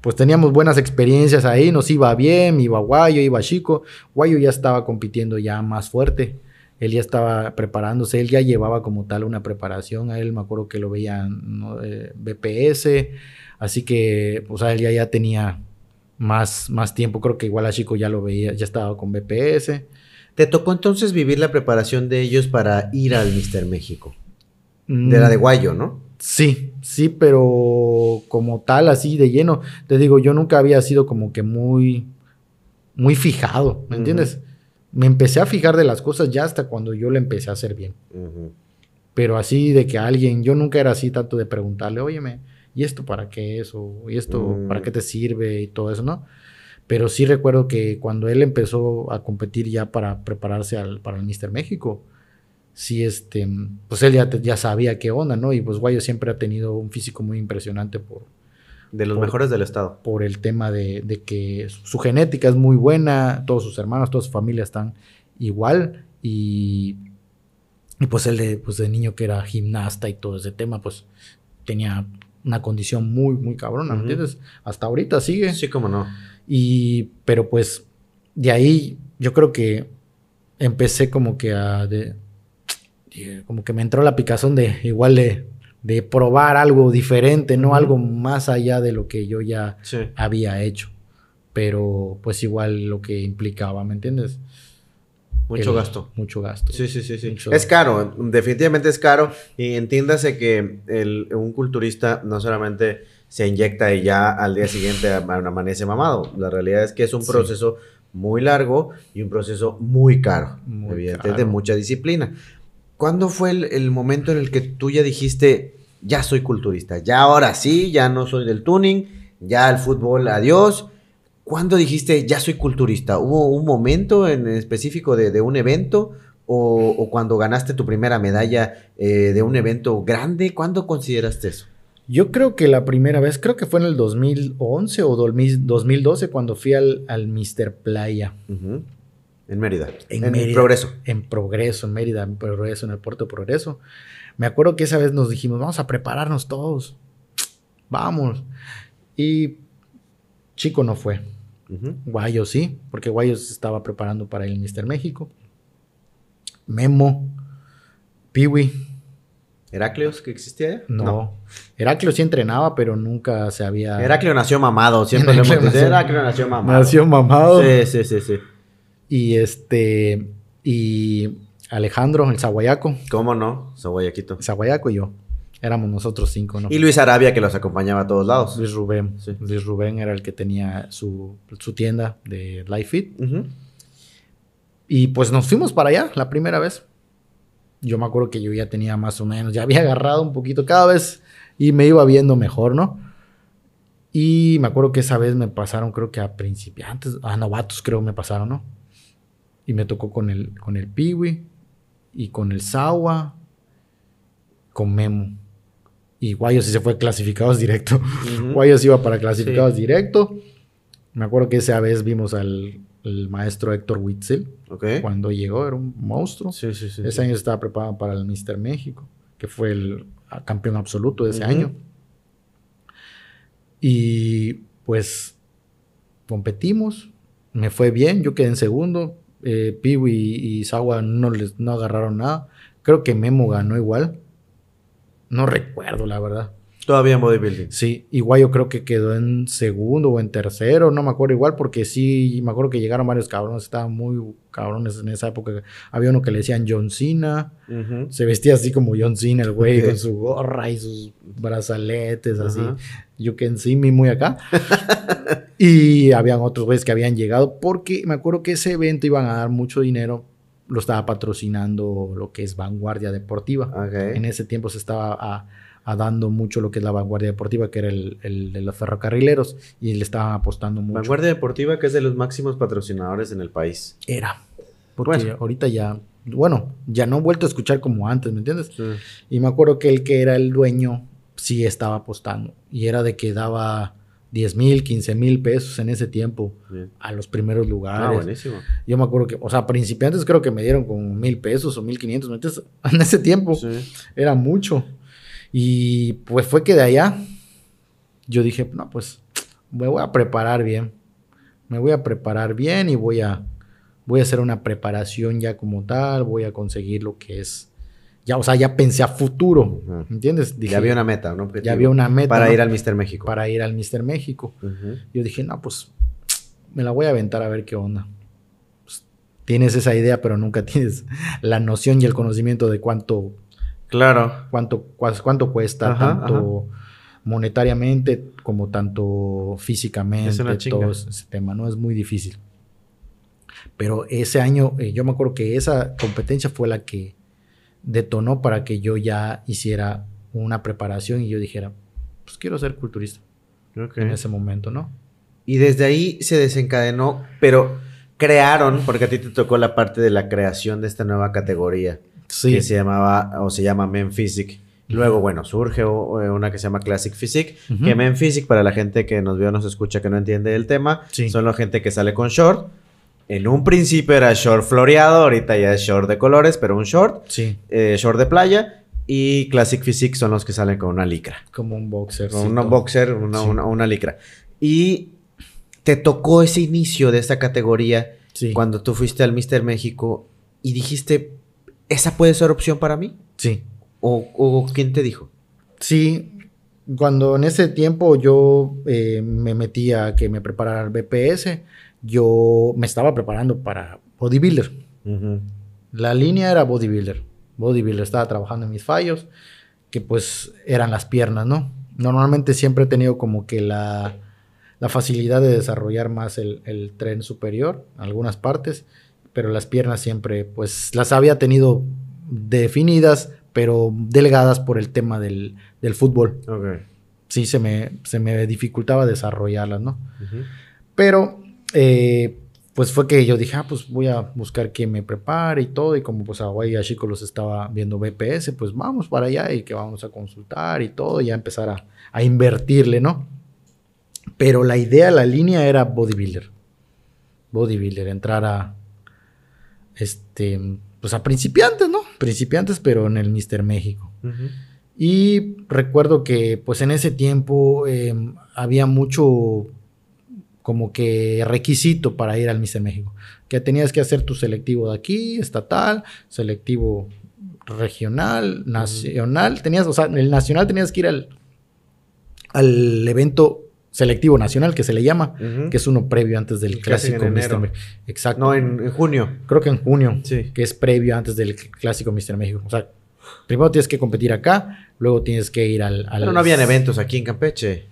pues teníamos buenas experiencias ahí. Nos iba bien, iba Guayo, iba Chico. Guayo ya estaba compitiendo ya más fuerte. Él ya estaba preparándose, él ya llevaba como tal una preparación. A él me acuerdo que lo veían eh, BPS. Así que, pues a él ya, ya tenía más, más tiempo. Creo que igual a Chico ya lo veía, ya estaba con BPS. ¿Te tocó entonces vivir la preparación de ellos para ir al Mister México? De la de Guayo, ¿no? Sí, sí, pero como tal, así de lleno. Te digo, yo nunca había sido como que muy, muy fijado, ¿me entiendes? Me empecé a fijar de las cosas ya hasta cuando yo le empecé a hacer bien. Pero así de que alguien, yo nunca era así tanto de preguntarle, óyeme, ¿y esto para qué es? O, ¿y esto para qué mm. te sirve? Y todo eso, ¿no? Pero sí recuerdo que cuando él empezó a competir ya para prepararse al, para el Mister México, sí, este, pues él ya, ya sabía qué onda, ¿no? Y pues Guayo siempre ha tenido un físico muy impresionante por... De los mejores del estado. Por el tema de, de, que su genética es muy buena, todos sus hermanos, toda su familia están igual y, y pues él de, pues de niño que era gimnasta y todo ese tema, pues tenía una condición muy, muy cabrona, ¿me entiendes? Hasta ahorita sigue. Sí, cómo no. Y, pero pues, de ahí yo creo que empecé como que a, de, como que me entró la picazón de igual de, de probar algo diferente, no algo más allá de lo que yo ya había hecho. Pero pues igual lo que implicaba, ¿me entiendes? Mucho gasto. Mucho gasto. Sí, sí, sí, sí. es caro, definitivamente es caro. Y entiéndase que el, un culturista no solamente se inyecta y ya al día siguiente amanece mamado. La realidad es que es un proceso muy largo y un proceso muy caro. evidentemente, de mucha disciplina. ¿Cuándo fue el, el, momento en el que tú ya dijiste, ya soy culturista? Ya ahora sí, ya no soy del tuning, ya el fútbol, adiós ¿Cuándo dijiste, ya soy culturista? ¿Hubo un momento en específico de, un evento? O, cuando ganaste tu primera medalla eh, de un evento grande? ¿Cuándo consideraste eso? Yo creo que la primera vez, creo que fue en el 2011 o 2012 cuando fui al, al Mr. Playa. En Mérida. En, Progreso. En Progreso, en Mérida, en Progreso, en el puerto de Progreso. Me acuerdo que esa vez nos dijimos, vamos a prepararnos todos. Vamos. Y Chico no fue. Guayos sí, porque Guayos estaba preparando para el Mister México. Memo, Piwi. ¿Heracleos que existía No. no. Heracleo sí entrenaba, pero nunca se había. Heracleo nació mamado, siempre le hemos dicho. Heracleo nació mamado. Nació mamado. Sí, sí, sí, sí. Y este. Y Alejandro, el Zaguayaco. ¿Cómo no? Zaguayaquito. Zaguayaco y yo. Éramos nosotros cinco, ¿no? Y Luis Arabia, que los acompañaba a todos lados. Luis Rubén. Luis Rubén era el que tenía su, tienda de Life Fit. Y pues nos fuimos para allá la primera vez. Yo me acuerdo que yo ya tenía más o menos, ya había agarrado un poquito cada vez y me iba viendo mejor, ¿no? Y me acuerdo que esa vez me pasaron, creo que a principiantes, a novatos creo me pasaron, ¿no? Y me tocó con el, con el Piwi y con el Sawa, con Memo. Y Guayos sí se fue clasificados directo. Guayos iba para clasificados directo. Me acuerdo que esa vez vimos al maestro Héctor Witzel. Cuando llegó era un monstruo. Sí, sí, sí, ese año estaba preparado para el Mister México, que fue el campeón absoluto de ese año. Y pues competimos. Me fue bien. Yo quedé en segundo. Eh, Piwi y, y Sawa no, les, no agarraron nada. Creo que Memo ganó igual. No recuerdo, la verdad. Todavía en bodybuilding. Sí, igual yo creo que quedó en segundo o en tercero, no me acuerdo igual, porque sí, me acuerdo que llegaron varios cabrones, estaban muy cabrones en esa época. Había uno que le decían John Cena, se vestía así como John Cena, el güey, con su gorra y sus brazaletes, así. You can see me muy acá. y habían otros güeyes que habían llegado, porque me acuerdo que ese evento iban a dar mucho dinero lo estaba patrocinando lo que es Vanguardia Deportiva. En ese tiempo se estaba dando mucho lo que es la Vanguardia Deportiva, que era el, de los ferrocarrileros, y le estaban apostando mucho. Vanguardia Deportiva, que es de los máximos patrocinadores en el país. Era. Porque ahorita ya, bueno, ya no he vuelto a escuchar como antes, ¿me entiendes? Y me acuerdo que el que era el dueño sí estaba apostando, y era de que daba 10 mil, 15 mil pesos en ese tiempo a los primeros lugares. Ah, buenísimo. Yo me acuerdo que, o sea, principiantes creo que me dieron con mil pesos o mil quinientos. En ese tiempo era mucho. Y pues fue que de allá yo dije, no, pues me voy a preparar bien. Me voy a preparar bien y voy a, voy a hacer una preparación ya como tal. Voy a conseguir lo que es ya, o sea, ya pensé a futuro, ¿entiendes? ya había una meta, ¿no? Ya había una meta. Para ir al Mister México. Para ir al Mister México. Yo dije, no, pues me la voy a aventar a ver qué onda. Pues, tienes esa idea, pero nunca tienes la noción y el conocimiento de cuánto. Claro. Cuánto, cuánto cuesta, tanto monetariamente como tanto físicamente. Es todo ese tema, ¿no? Es muy difícil. Pero ese año, eh, yo me acuerdo que esa competencia fue la que detonó para que yo ya hiciera una preparación y yo dijera, pues quiero ser culturista. En ese momento, ¿no? Y desde ahí se desencadenó, pero crearon, porque a ti te tocó la parte de la creación de esta nueva categoría. Que se llamaba, o se llama Men Physique. Luego, bueno, surge una que se llama Classic Physique, que Men Physique, para la gente que nos vio o nos escucha que no entiende el tema, son la gente que sale con short, en un principio era short floreado, ahorita ya es short de colores, pero un short. Sí. Eh, short de playa. Y Classic Physique son los que salen con una licra. Como un boxer. Con un boxer, una, una, licra. Y te tocó ese inicio de esta categoría cuando tú fuiste al Mister México y dijiste, ¿esa puede ser opción para mí? Sí. ¿O, quién te dijo? Sí. Cuando en ese tiempo yo eh, me metí a que me preparara el BPS, yo me estaba preparando para bodybuilder. La línea era bodybuilder. Bodybuilder, estaba trabajando en mis fallos, que pues eran las piernas, ¿no? Normalmente siempre he tenido como que la, facilidad de desarrollar más el, tren superior, algunas partes, pero las piernas siempre, pues las había tenido definidas, pero delgadas por el tema del, fútbol. Sí, se me, se me dificultaba desarrollarlas, ¿no? Pero eh, pues fue que yo dije, ah, pues voy a buscar quien me prepare y todo. Y como pues Hawaii Chico los estaba viendo BPS, pues vamos para allá y que vamos a consultar y todo, y a empezar a, a invertirle, ¿no? Pero la idea, la línea era bodybuilder. Bodybuilder, entrar a, este, pues a principiantes, ¿no? Principiantes, pero en el Mister México. Y recuerdo que, pues en ese tiempo em, había mucho como que requisito para ir al Mister México. Que tenías que hacer tu selectivo de aquí, estatal, selectivo regional, nacional. Tenías, o sea, el nacional tenías que ir al, al evento selectivo nacional que se le llama, que es uno previo antes del clásico Mister México. Exacto. No, en, junio. Creo que en junio, sí. que es previo antes del clásico Mister México. O sea, primero tienes que competir acá, luego tienes que ir al... Pero no habían eventos aquí en Campeche.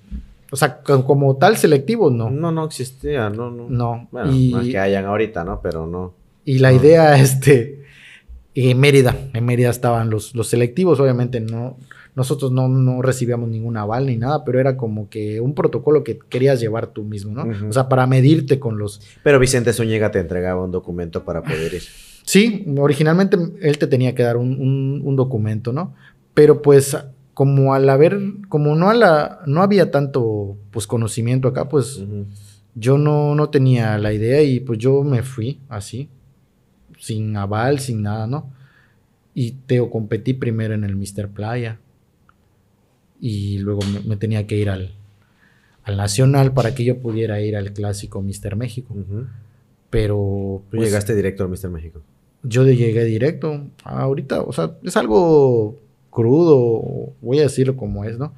O sea, como tal selectivo, no. No, no existía, no, no. No. Bueno, y, que hayan ahorita, ¿no? Pero no. Y la idea, este, en Mérida, en Mérida estaban los, los selectivos, obviamente no, nosotros no, no, recibíamos ningún aval ni nada, pero era como que un protocolo que querías llevar tú mismo, ¿no? O sea, para medirte con los... Pero Vicente Zúñiga te entregaba un documento para poder ir. Sí, originalmente él te tenía que dar un, un documento, ¿no? Pero pues como al haber, como no, a la, no había tanto pues, conocimiento acá, pues yo no, no tenía la idea y pues yo me fui así, sin aval, sin nada, ¿no? Y te competí primero en el Mister Playa y luego me, tenía que ir al, al, Nacional para que yo pudiera ir al clásico Mister México. Pero... Tú pues, llegaste directo al Mister México. Yo llegué directo. Ahorita, o sea, es algo crudo, voy a decirlo como es, ¿no?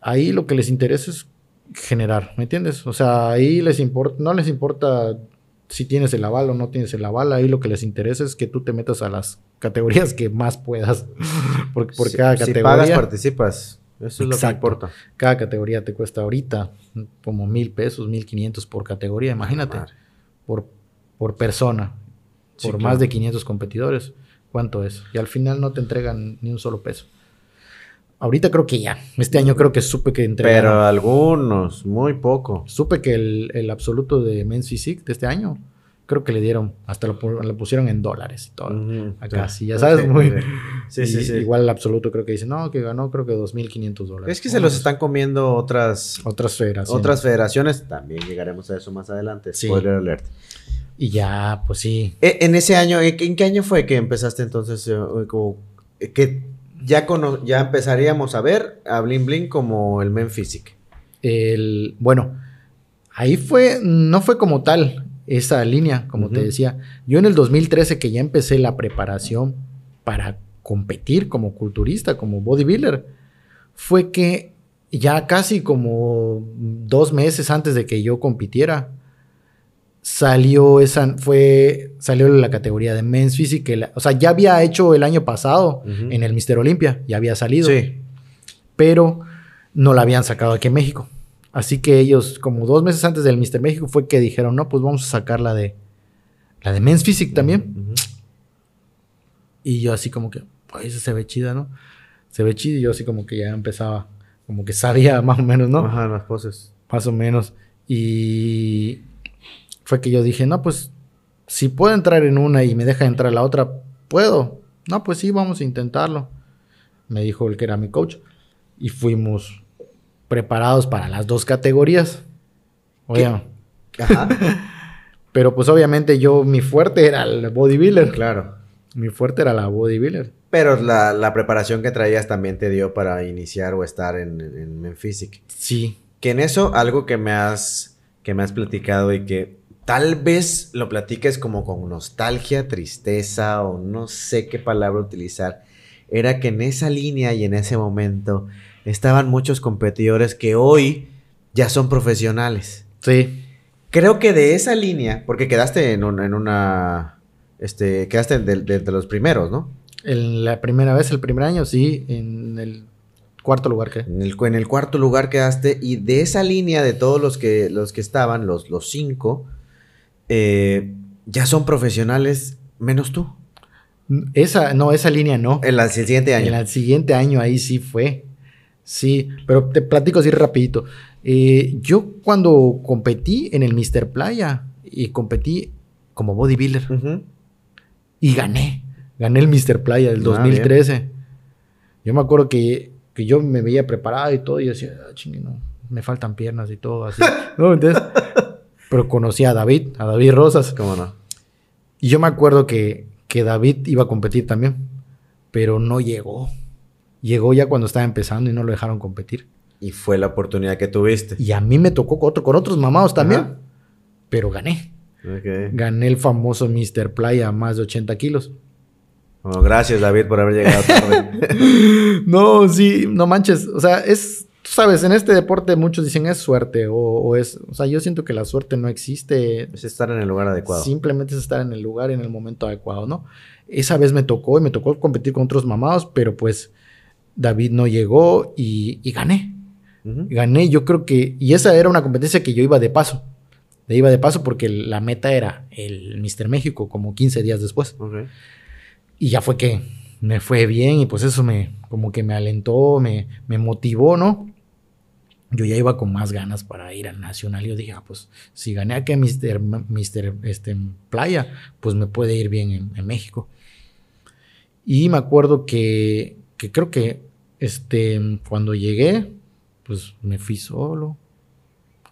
Ahí lo que les interesa es generar, ¿me entiendes? O sea, ahí les importa, no les importa si tienes el aval o no tienes el aval, ahí lo que les interesa es que tú te metas a las categorías que más puedas. Porque por cada categoría. Si pagas, participas. Eso es lo que importa. Cada categoría te cuesta ahorita como mil pesos, mil quinientos por categoría, imagínate. Por, por persona. Por más de 500 competidores cuánto es. Y al final no te entregan ni un solo peso. Ahorita creo que ya. Este año creo que supe que entregaron. Pero algunos, muy poco. Supe que el, absoluto de Men's Physique de este año, creo que le dieron, hasta lo, pusieron en dólares y todo. Acá sí, ya sabes, muy. Sí, sí, sí. Igual el absoluto creo que dice, no, que ganó creo que 2.500 dólares. Es que se los están comiendo otras. Otras federaciones. Otras federaciones. También llegaremos a eso más adelante. Spoiler alert. Y ya, pues sí. E, en ese año, ¿en qué año fue que empezaste entonces? Eh, como, eh, que ya, ya empezaríamos a ver a Blin Blin como el Men Physique. El, bueno, ahí fue, no fue como tal esa línea, como te decía. Yo en el 2013 que ya empecé la preparación para competir como culturista, como bodybuilder, fue que ya casi como dos meses antes de que yo compitiera, salió esa, fue, salió la categoría de Men's Physique, o sea, ya había hecho el año pasado en el Mister Olympia, ya había salido. Sí. Pero no la habían sacado aquí en México. Así que ellos, como dos meses antes del Mister México, fue que dijeron, no, pues vamos a sacar la de, la de Men's Physique también. Y yo así como que, pues se ve chida, ¿no? Se ve chida y yo así como que ya empezaba, como que sabía más o menos, ¿no? Ajá, las poses. Más o menos. Y fue que yo dije, no, pues si puedo entrar en una y me deja entrar en la otra, puedo. No, pues sí, vamos a intentarlo. Me dijo el que era mi coach. Y fuimos preparados para las dos categorías. Oye. Pero pues obviamente yo, mi fuerte era el bodybuilder. Claro. Mi fuerte era la bodybuilder. Pero la, preparación que traías también te dio para iniciar o estar en, en, en Sí. Que en eso, algo que me has, que me has platicado y que tal vez lo platiques como con nostalgia, tristeza o no sé qué palabra utilizar, era que en esa línea y en ese momento estaban muchos competidores que hoy ya son profesionales. Sí. Creo que de esa línea, porque quedaste en, una, este, quedaste de, los primeros, ¿no? En la primera vez, el primer año, sí, en el cuarto lugar que en el, en el cuarto lugar quedaste y de esa línea de todos los que los que estaban los los cinco eh, ya son profesionales menos tú. Esa, no, esa línea no. En el siguiente año. En el siguiente año ahí sí fue. Sí, pero te platico así rapidito. Eh, yo cuando competí en el Mister Playa y competí como bodybuilder y gané, gané el Mister Playa del 2013. Ah, yo me acuerdo que, yo me veía preparado y todo y decía, ah, no, me faltan piernas y todo así. ¿No? Entonces, pero conocí a David, a David Rosas. ¿Cómo no? Y yo me acuerdo que, que David iba a competir también, pero no llegó. Llegó ya cuando estaba empezando y no lo dejaron competir. Y fue la oportunidad que tuviste. Y a mí me tocó con, otro, con otros mamados también. Pero gané. Gané el famoso Mr. Playa a más de 80 kilos. Oh, gracias, David, por haber llegado tarde. no, sí, no manches. O sea, es. Tú sabes, en este deporte muchos dicen es suerte o, es. O sea, yo siento que la suerte no existe. Es estar en el lugar adecuado. Simplemente es estar en el lugar y en el momento adecuado, ¿no? Esa vez me tocó y me tocó competir con otros mamados, pero pues David no llegó y, gané. Gané, yo creo que. Y esa era una competencia que yo iba de paso. Le iba de paso porque la meta era el Mister México, como 15 días después. Y ya fue que me fue bien y pues eso me, como que me alentó, me, me motivó, ¿no? Yo ya iba con más ganas para ir al Nacional. Yo dije, ah, pues si gané aquí a Mister, Mister este, Playa, pues me puede ir bien en, México. Y me acuerdo que, que creo que este, cuando llegué, pues me fui solo.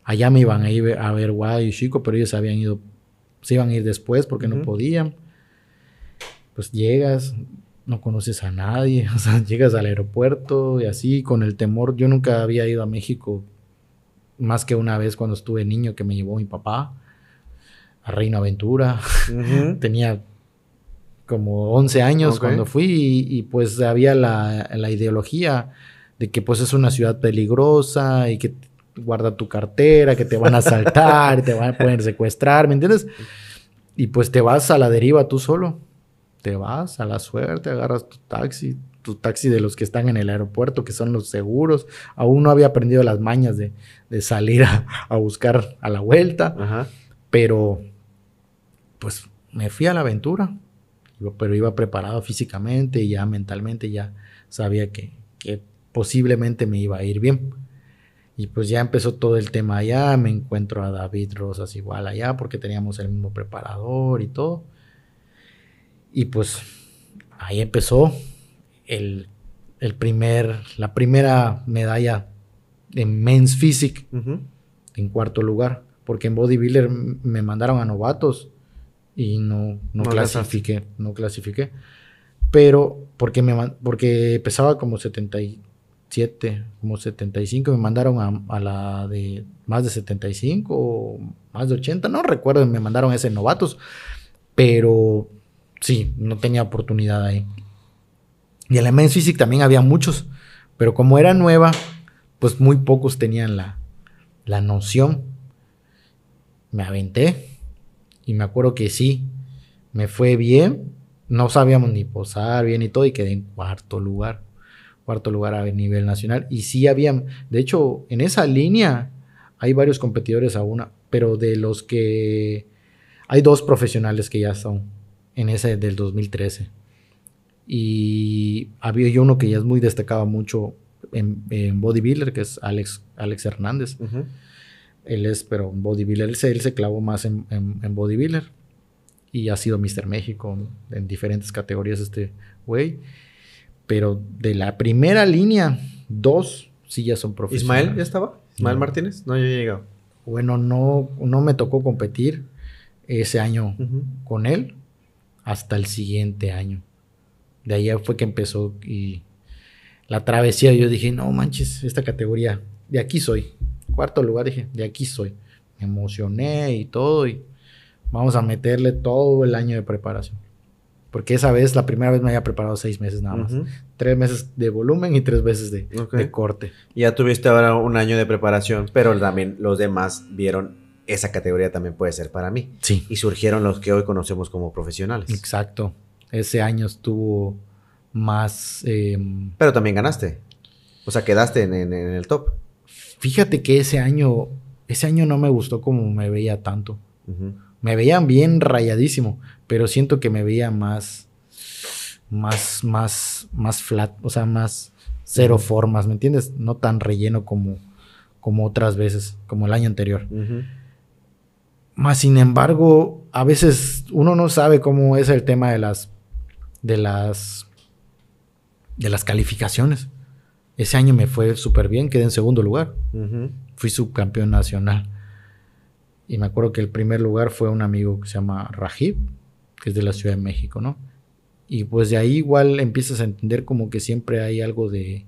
Allá me iban a ir a ver Guay y Chico, pero ellos habían ido, se iban a ir después porque no podían pues llegas, no conoces a nadie, o sea, llegas al aeropuerto y así con el temor. Yo nunca había ido a México más que una vez cuando estuve niño que me llevó mi papá a Reino Aventura. Tenía como 11 años cuando fui y, pues había la, la, ideología de que pues es una ciudad peligrosa y que guarda tu cartera, que te van a asaltar, te van a poder secuestrar, ¿me entiendes? Y pues te vas a la deriva tú solo te vas a la suerte, agarras tu taxi, tu taxi de los que están en el aeropuerto, que son los seguros. Aún no había aprendido las mañas de, salir a, buscar a la vuelta, pero pues me fui a la aventura, pero iba preparado físicamente y ya mentalmente ya sabía que, que posiblemente me iba a ir bien. Y pues ya empezó todo el tema allá, me encuentro a David Rosas igual allá porque teníamos el mismo preparador y todo. Y pues ahí empezó el, primer, la primera medalla en Men's Physique en cuarto lugar. Porque en Bodybuilder me mandaron a novatos y no, no, clasifiqué. No clasifiqué. Pero porque, me, porque pesaba como 77, como 75, me mandaron a, a, la de más de 75 o más de 80, no recuerdo, me mandaron a ese novatos. Pero sí, no tenía oportunidad ahí. Y en la Men's Physique también había muchos, pero como era nueva, pues muy pocos tenían la, la noción. Me aventé y me acuerdo que sí, me fue bien. No sabíamos ni posar bien y todo y quedé en cuarto lugar. Cuarto lugar a nivel nacional. Y sí habían, de hecho, en esa línea hay varios competidores aún, pero de los que hay dos profesionales que ya son en ese del 2013. Y había yo uno que ya es muy destacado mucho en, bodybuilder, que es Alex, Alex Hernández. Él es, pero bodybuilder, él se, él se clavó más en, en, bodybuilder. Y ha sido Mr. México en diferentes categorías este güey. Pero de la primera línea, dos sí ya son profesionales. ¿Ismael ya estaba? ¿Ismael Martínez? No, yo he llegado. Bueno, no, no me tocó competir ese año con él hasta el siguiente año. De ahí fue que empezó y la travesía. Yo dije, no manches, esta categoría, de aquí soy. Cuarto lugar, dije, de aquí soy. Me emocioné y todo y vamos a meterle todo el año de preparación. Porque esa vez, la primera vez me había preparado seis meses nada más. Tres meses de volumen y tres meses de, de, corte. Ya tuviste ahora un año de preparación, pero también los demás vieron esa categoría también puede ser para mí. Sí. Y surgieron los que hoy conocemos como profesionales. Exacto. Ese año estuvo más... Em, Pero también ganaste. O sea, quedaste en, el top. Fíjate que ese año, ese año no me gustó como me veía tanto. Me veían bien rayadísimo, pero siento que me veía más, más, más, más flat, o sea, más cero formas, ¿me entiendes? No tan relleno como, como otras veces, como el año anterior. Más sin embargo, a veces uno no sabe cómo es el tema de las de las de las calificaciones. Ese año me fue súper bien, quedé en segundo lugar. Fui subcampeón nacional. Y me acuerdo que el primer lugar fue un amigo que se llama Rajib, que es de la Ciudad de México, ¿no? Y pues de ahí igual empiezas a entender como que siempre hay algo de,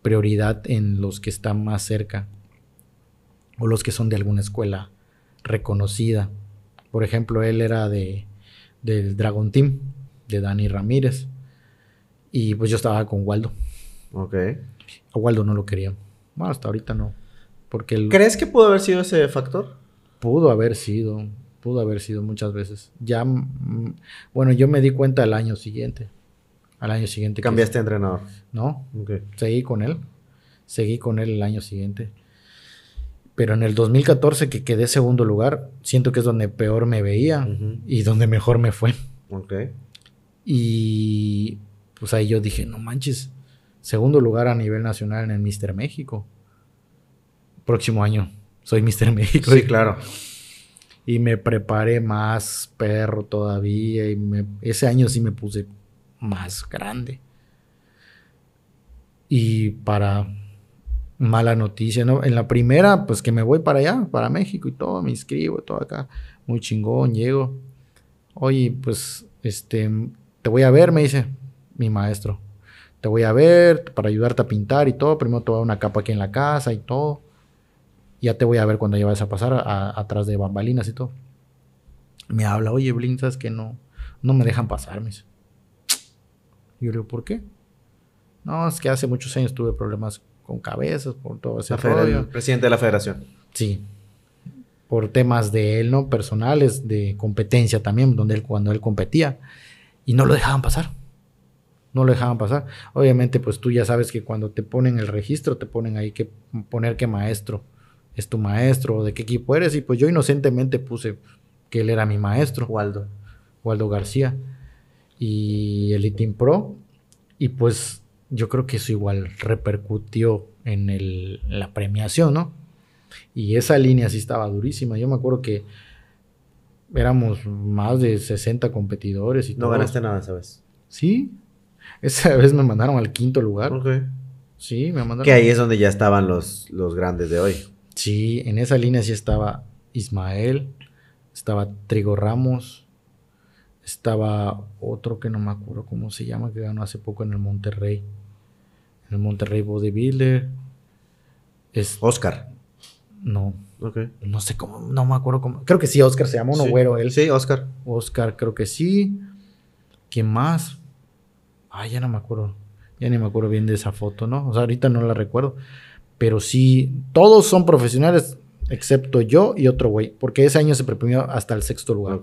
prioridad en los que están más cerca o los que son de alguna escuela reconocida. Por ejemplo, él era de, del Dragon Team, de Dani Ramírez. Y pues yo estaba con Waldo. Ok. A Waldo no lo quería. Bueno, hasta ahorita no. Porque ¿Crees que pudo haber sido ese factor? Pudo haber sido. Pudo haber sido muchas veces. Ya, mm, bueno, yo me di cuenta el año siguiente. Al año siguiente. ¿Cambiaste de entrenador? No. Seguí con él. Seguí con él el año siguiente. Pero en el 2014 que quedé segundo lugar, siento que es donde peor me veía y donde mejor me fue. Ok. Y pues ahí yo dije, no manches, segundo lugar a nivel nacional en el Mister México. Próximo año soy Mister México. Sí, claro. Y me preparé más perro todavía y ese año sí me puse más grande. Y para mala noticia, ¿no? En la primera, pues que me voy para allá, para México y todo, me inscribo, todo acá, muy chingón, llego. Oye, pues, este, te voy a ver, me dice mi maestro. Te voy a ver para ayudarte a pintar y todo. Primero te voy a dar una capa aquí en la casa y todo. Ya te voy a ver cuando ya a pasar atrás de bambalinas y todo. Me habla, oye, Blin, ¿sabes que no? No me dejan pasar, me dice. Yo le digo, ¿por qué? No, es que hace muchos años tuve problemas con cabezas, por todo ese rollo. presidente de la federación. Sí. Por temas de él, ¿no? Personales, de competencia también, donde él, cuando él competía. Y no lo dejaban pasar. No lo dejaban pasar. Obviamente, pues tú ya sabes que cuando te ponen el registro, te ponen ahí que poner qué maestro es tu maestro, o de qué equipo eres. Y pues yo inocentemente puse que él era mi maestro. Waldo. Waldo García. Y el Team Pro. Y pues yo creo que eso igual repercutió en el, la premiación, ¿no? Y esa línea sí estaba durísima. Yo me acuerdo que éramos más de 60 competidores y No ganaste nada esa vez. Sí. Esa vez me mandaron al quinto lugar. Ok. Sí, me mandaron. Que ahí es donde ya estaban los, los grandes de hoy. Sí, en esa línea sí estaba Ismael, estaba Trigo Ramos, estaba otro que no me acuerdo cómo se llama, que ganó hace poco en el Monterrey. En el Monterrey Bodybuilder. Es, Oscar. No. Okay. No sé cómo, no me acuerdo cómo. Creo que sí, Oscar se llama un güero él. Sí, Oscar. Oscar, creo que sí. ¿Quién más? Ay, ya no me acuerdo. Ya ni me acuerdo bien de esa foto, ¿no? O sea, ahorita no la recuerdo. Pero sí, todos son profesionales, excepto yo y otro güey. Porque ese año se premió hasta el sexto lugar.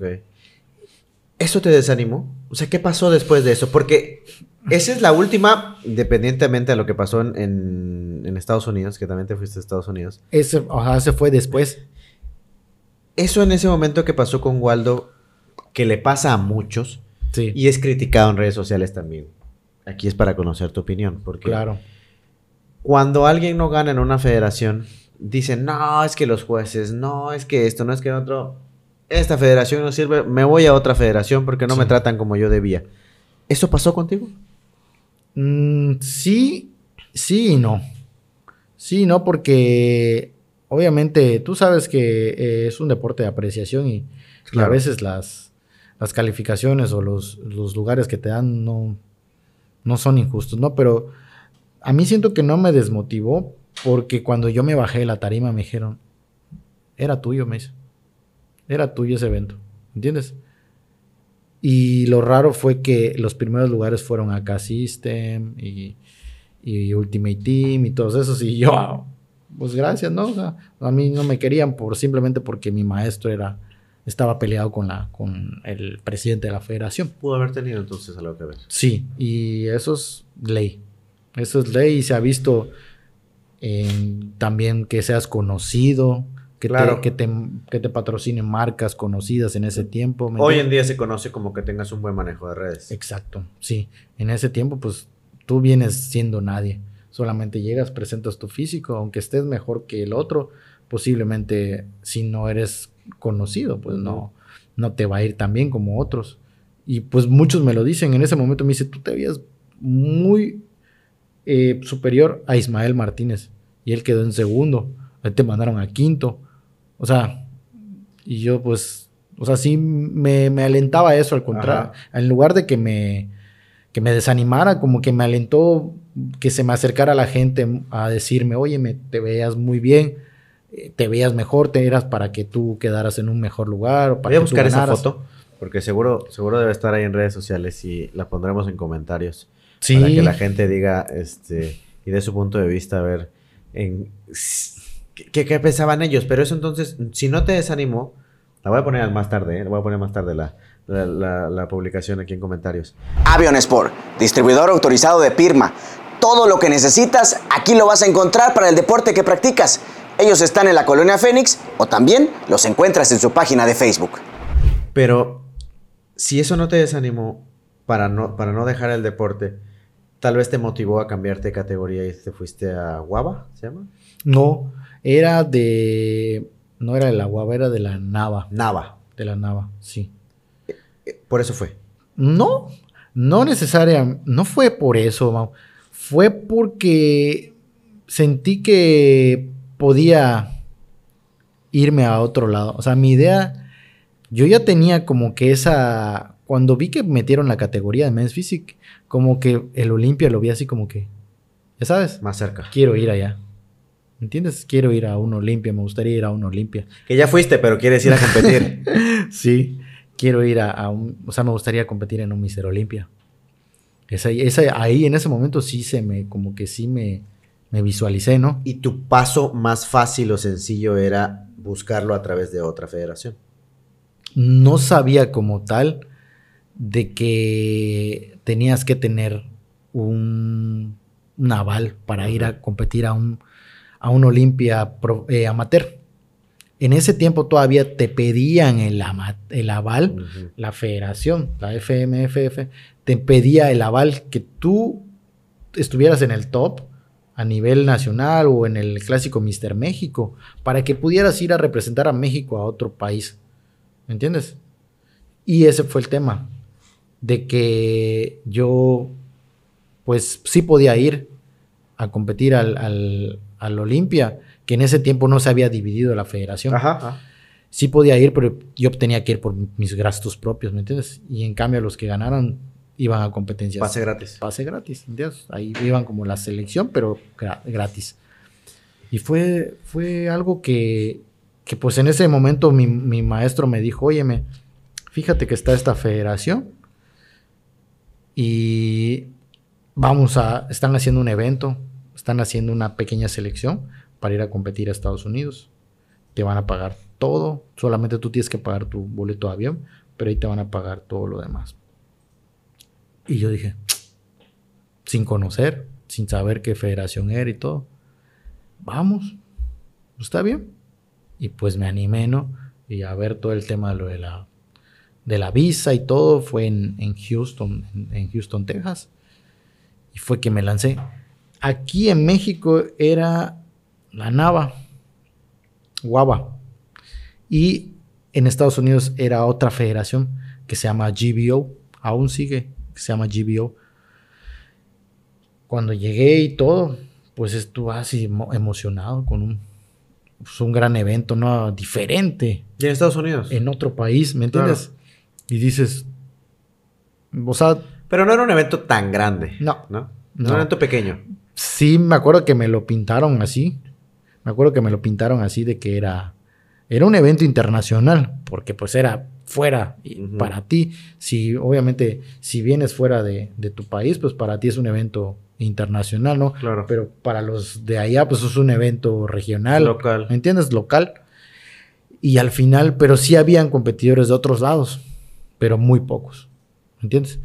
¿Eso te desanimó? O sea, ¿qué pasó después de eso? Porque esa es la última, independientemente de lo que pasó en, Estados Unidos, que también te fuiste a Estados Unidos. Ese, sea, se fue después. Eso en ese momento que pasó con Waldo, que le pasa a muchos, sí. y es criticado en redes sociales también. Aquí es para conocer tu opinión, porque claro. cuando alguien no gana en una federación, dicen, no, es que los jueces, no, es que esto, no es que otro esta federación no sirve, me voy a otra federación porque no me tratan como yo debía. ¿Eso pasó contigo? Mm, sí, sí y no. Sí, no, porque obviamente tú sabes que eh, es un deporte de apreciación y, a veces las, las calificaciones o los, los, lugares que te dan no, no son injustos, ¿no? Pero a mí siento que no me desmotivó porque cuando yo me bajé de la tarima me dijeron, era tuyo, me dice. Era tuyo ese evento, ¿entiendes? Y lo raro fue que los primeros lugares fueron acá System y, Ultimate Team y todos esos. Y yo, pues gracias, ¿no? O sea, a mí no me querían por simplemente porque mi maestro era estaba peleado con la con el presidente de la federación. Pudo haber tenido entonces algo que ver. Sí, y eso es ley. Eso es ley y se ha visto también que seas conocido, que, te, que, te, que te patrocinen marcas conocidas en ese tiempo. Hoy en día se conoce como que tengas un buen manejo de redes. Exacto, sí. En ese tiempo, pues tú vienes siendo nadie. Solamente llegas, presentas tu físico, aunque estés mejor que el otro, posiblemente si no eres conocido, pues no, no te va a ir tan bien como otros. Y pues muchos me lo dicen, en ese momento me dice, tú te veías muy eh, superior a Ismael Martínez y él quedó en segundo, él te mandaron a quinto. O sea, y yo pues, o sea, sí me, alentaba eso, al contrario. En lugar de que me, que me desanimara, como que me alentó que se me acercara la gente a decirme, oye, me, te veas muy bien, eh, te veas mejor, te eras para que tú quedaras en un mejor lugar. Para Voy a buscar esa foto, porque seguro, seguro debe estar ahí en redes sociales y la pondremos en comentarios. Sí. Para que la gente diga, este, y de su punto de vista, a ver, en, ¿qué, qué pensaban ellos. Pero eso entonces, si no te desanimó, la voy a poner más tarde, ¿eh? la voy a poner más tarde la, la, la, publicación aquí en comentarios. Avion Sport, distribuidor autorizado de Pirma. Todo lo que necesitas, aquí lo vas a encontrar para el deporte que practicas. Ellos están en la colonia Fénix o también los encuentras en su página de Facebook. Pero si eso no te desanimó para no, para no dejar el deporte, tal vez te motivó a cambiarte de categoría y te fuiste a Guava, ¿se llama? No, era de... No era de la Guava, era de la Nava. Nava. De la Nava, sí. Por eso fue. No, no necesariamente, no fue por eso, fue porque sentí que podía irme a otro lado. O sea, mi idea, yo ya tenía como que esa, cuando vi que metieron la categoría de Men's Physique, como que el Olimpia lo vi así como que, ya sabes, más cerca. Quiero ir allá. ¿Me entiendes? Quiero ir a un Olimpia, me gustaría ir a un Olimpia. Que ya fuiste, pero quieres ir a competir. sí quiero ir a, un, o sea, me gustaría competir en un Mister Olimpia. Esa, ahí en ese momento sí se me, como que sí me, me visualicé, ¿no? ¿Y tu paso más fácil o sencillo era buscarlo a través de otra federación? No sabía como tal de que tenías que tener un, aval para ir a competir a un, a un Olimpia eh, amateur. En ese tiempo todavía te pedían el, el aval, la federación, la FMFF, te pedía el aval que tú estuvieras en el top a nivel nacional o en el clásico Mister México para que pudieras ir a representar a México a otro país. ¿Me entiendes? Y ese fue el tema, de que yo pues sí podía ir a competir al, al, al Olimpia que en ese tiempo no se había dividido la federación. Ajá, Sí podía ir, pero yo tenía que ir por mis gastos propios, ¿me entiendes? Y en cambio los que ganaron iban a competencias. Pase gratis. Pase gratis, ¿entiendes? Ahí iban como la selección, pero gratis. Y fue, fue algo que, que pues en ese momento mi, mi maestro me dijo, óyeme, fíjate que está esta federación y vamos a, están haciendo un evento, están haciendo una pequeña selección para ir a competir a Estados Unidos. Te van a pagar todo, solamente tú tienes que pagar tu boleto de avión, pero ahí te van a pagar todo lo demás. Y yo dije, sin conocer, sin saber qué federación era y todo, vamos, está bien. Y pues me animé, ¿no? Y a ver todo el tema de lo de la, de la visa y todo, fue en, Houston, en Houston, Texas. Y fue que me lancé. Aquí en México era la Nava, Guava. Y en Estados Unidos era otra federación que se llama GBO, aún sigue, que se llama GBO. Cuando llegué y todo, pues estuve así emocionado con un, pues, un gran evento, ¿no? Diferente. ¿Y en Estados Unidos? En otro país, ¿me entiendes? Y dices, o sea... Pero no era un evento tan grande. No. ¿No? No, era un evento pequeño. Sí, me acuerdo que me lo pintaron así. Me acuerdo que me lo pintaron así de que era, era un evento internacional, porque pues era fuera para ti. Si obviamente, si vienes fuera de, tu país, pues para ti es un evento internacional, ¿no? Claro. Pero para los de allá, pues es un evento regional. Local. ¿Me entiendes? Local. Y al final, pero sí habían competidores de otros lados, pero muy pocos. ¿Me entiendes?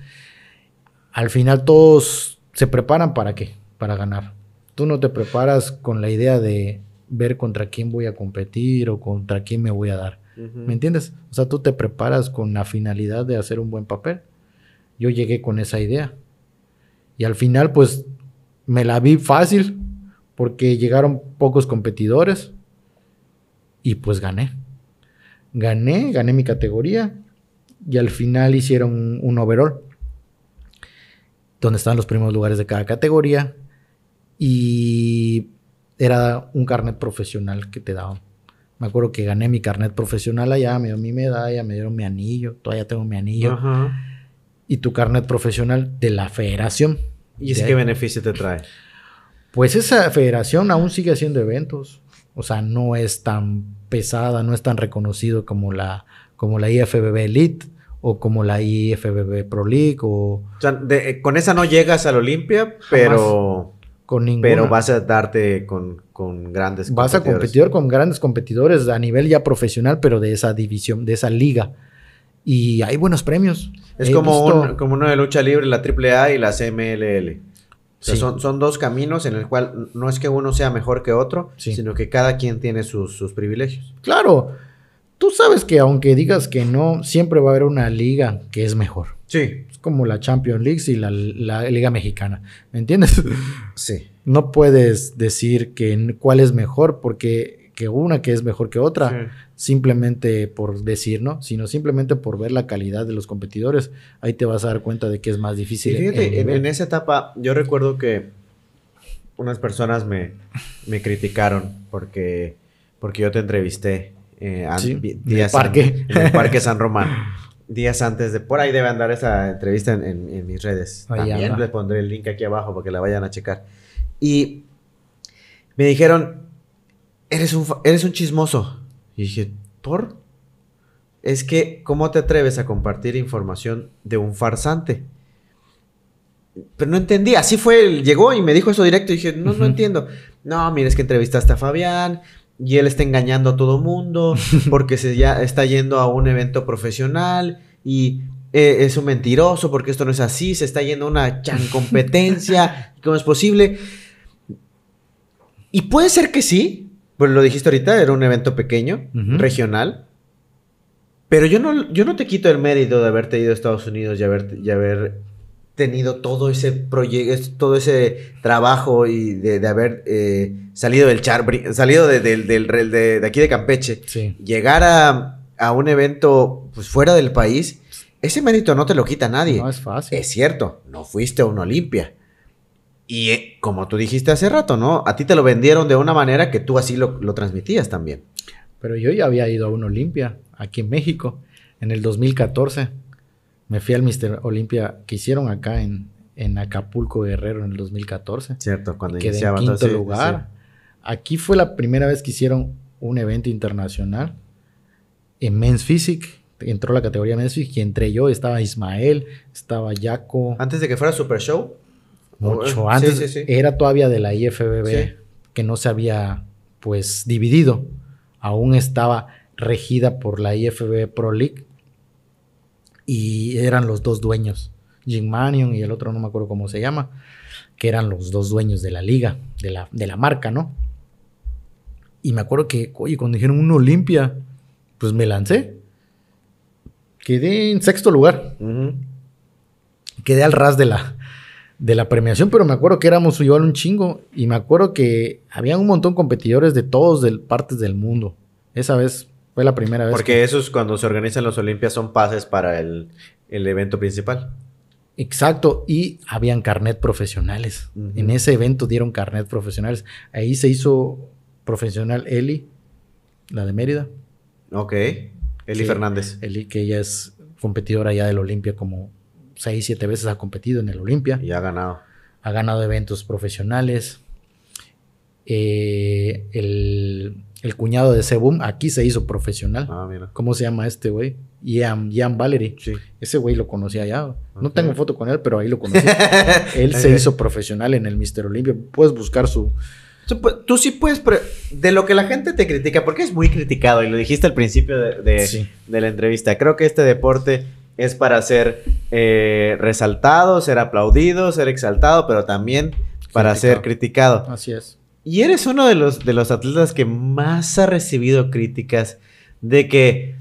Al final todos se preparan para qué? Para ganar. Tú no te preparas con la idea de ver contra quién voy a competir o contra quién me voy a dar. ¿Me entiendes? O sea, tú te preparas con la finalidad de hacer un buen papel. Yo llegué con esa idea. Y al final, pues, me la vi fácil porque llegaron pocos competidores y pues gané. Gané, gané mi categoría y al final hicieron un, overall donde están los primeros lugares de cada categoría y era un carnet profesional que te daban. Me acuerdo que gané mi carnet profesional allá, me dio mi medalla, me dieron mi anillo, todavía tengo mi anillo. Y tu carnet profesional de la federación. ¿Y qué beneficio te trae? Pues esa federación aún sigue haciendo eventos. O sea, no es tan pesada, no es tan reconocido como la, como la IFBB Elite o como la IFBB Pro League. O, sea, eh, con esa no llegas a la Olimpia, pero... Con ninguna. Pero vas a darte con, con grandes Vas a competir con grandes competidores a nivel ya profesional, pero de esa división, de esa liga. Y hay buenos premios. Es como, como uno de lucha libre, la AAA y la CMLL. son, son, dos caminos en el cual no es que uno sea mejor que otro, sino que cada quien tiene sus, sus, privilegios. Claro, tú sabes que aunque digas que no, siempre va a haber una liga que es mejor. Sí. Como la Champions League y la, la Liga Mexicana. ¿Me entiendes? Sí. No puedes decir que cuál es mejor porque que una que es mejor que otra, simplemente por decir, ¿no? Sino simplemente por ver la calidad de los competidores. Ahí te vas a dar cuenta de que es más difícil. fíjate, en, esa etapa, yo recuerdo que unas personas me, me criticaron porque, porque yo te entrevisté eh, días parque. En, el Parque San Román. Días antes de... Por ahí debe andar esa entrevista en, mis redes. También les pondré el link aquí abajo para que la vayan a checar. Y me dijeron, eres un, eres un chismoso. Y dije, ¿por? Es que, ¿cómo te atreves a compartir información de un farsante? Pero no entendí, así fue, llegó y me dijo eso directo y dije, no, no entiendo. No, mira, es que entrevistaste a Fabián y él está engañando a todo mundo porque se ya está yendo a un evento profesional y eh, es un mentiroso porque esto no es así, se está yendo a una chan competencia, ¿cómo es posible? Y puede ser que sí, pues lo dijiste ahorita, era un evento pequeño, regional. Pero yo no, yo no te quito el mérito de haberte ido a Estados Unidos y haber, y haber tenido todo ese proyecto, todo ese trabajo y de, haber eh, salido del char, salido de, de, aquí de Campeche, llegar a, un evento pues, fuera del país, ese mérito no te lo quita nadie. No es fácil. Es cierto, no fuiste a una Olimpia. Y eh, como tú dijiste hace rato, ¿no? A ti te lo vendieron de una manera que tú así lo, transmitías también. Pero yo ya había ido a una Olimpia aquí en México en el 2014. Me fui al Mister Olimpia que hicieron acá en, en Acapulco Guerrero en el 2014. Cierto, cuando quedé en quinto lugar. Aquí fue la primera vez que hicieron un evento internacional en Men's Physique. Entró la categoría Men's Physique y entré yo. Estaba Ismael, estaba Jaco. Antes de que fuera Super Show. Mucho antes. Era todavía de la IFBB, que no se había pues dividido. Aún estaba regida por la IFBB Pro League. Y eran los dos dueños. Jim Manion y el otro no me acuerdo cómo se llama. Que eran los dos dueños de la liga, de la, de la marca, ¿no? Y me acuerdo que, oye, cuando dijeron un Olimpia, pues me lancé. Quedé en sexto lugar. Quedé al ras de la, de la premiación, pero me acuerdo que éramos igual un chingo y me acuerdo que había un montón de competidores de todos del, partes del mundo. Esa vez fue la primera vez. Porque esos cuando se organizan los Olimpias son pases para el, evento principal. Exacto, y habían carnet profesionales. En ese evento dieron carnet profesionales. Ahí se hizo profesional Eli, la de Mérida. Ok, Eli Fernández. Eli, que ella es competidora ya del Olimpia como seis, siete veces ha competido en el Olimpia. Y ha ganado. Ha ganado eventos profesionales. Eh, el, cuñado de Sebum aquí se hizo profesional. Ah, mira. ¿Cómo se llama este güey? Ian, Ian Valery. Sí. Ese güey lo conocía ya. No tengo foto con él, pero ahí lo conocí. él se hizo profesional en el Mister Olimpia. Puedes buscar su, Tú sí puedes, de lo que la gente te critica, porque es muy criticado, y lo dijiste al principio de, de, la entrevista, creo que este deporte es para ser eh, resaltado, ser aplaudido, ser exaltado, pero también para ser criticado. Así es. Y eres uno de los, de los atletas que más ha recibido críticas de que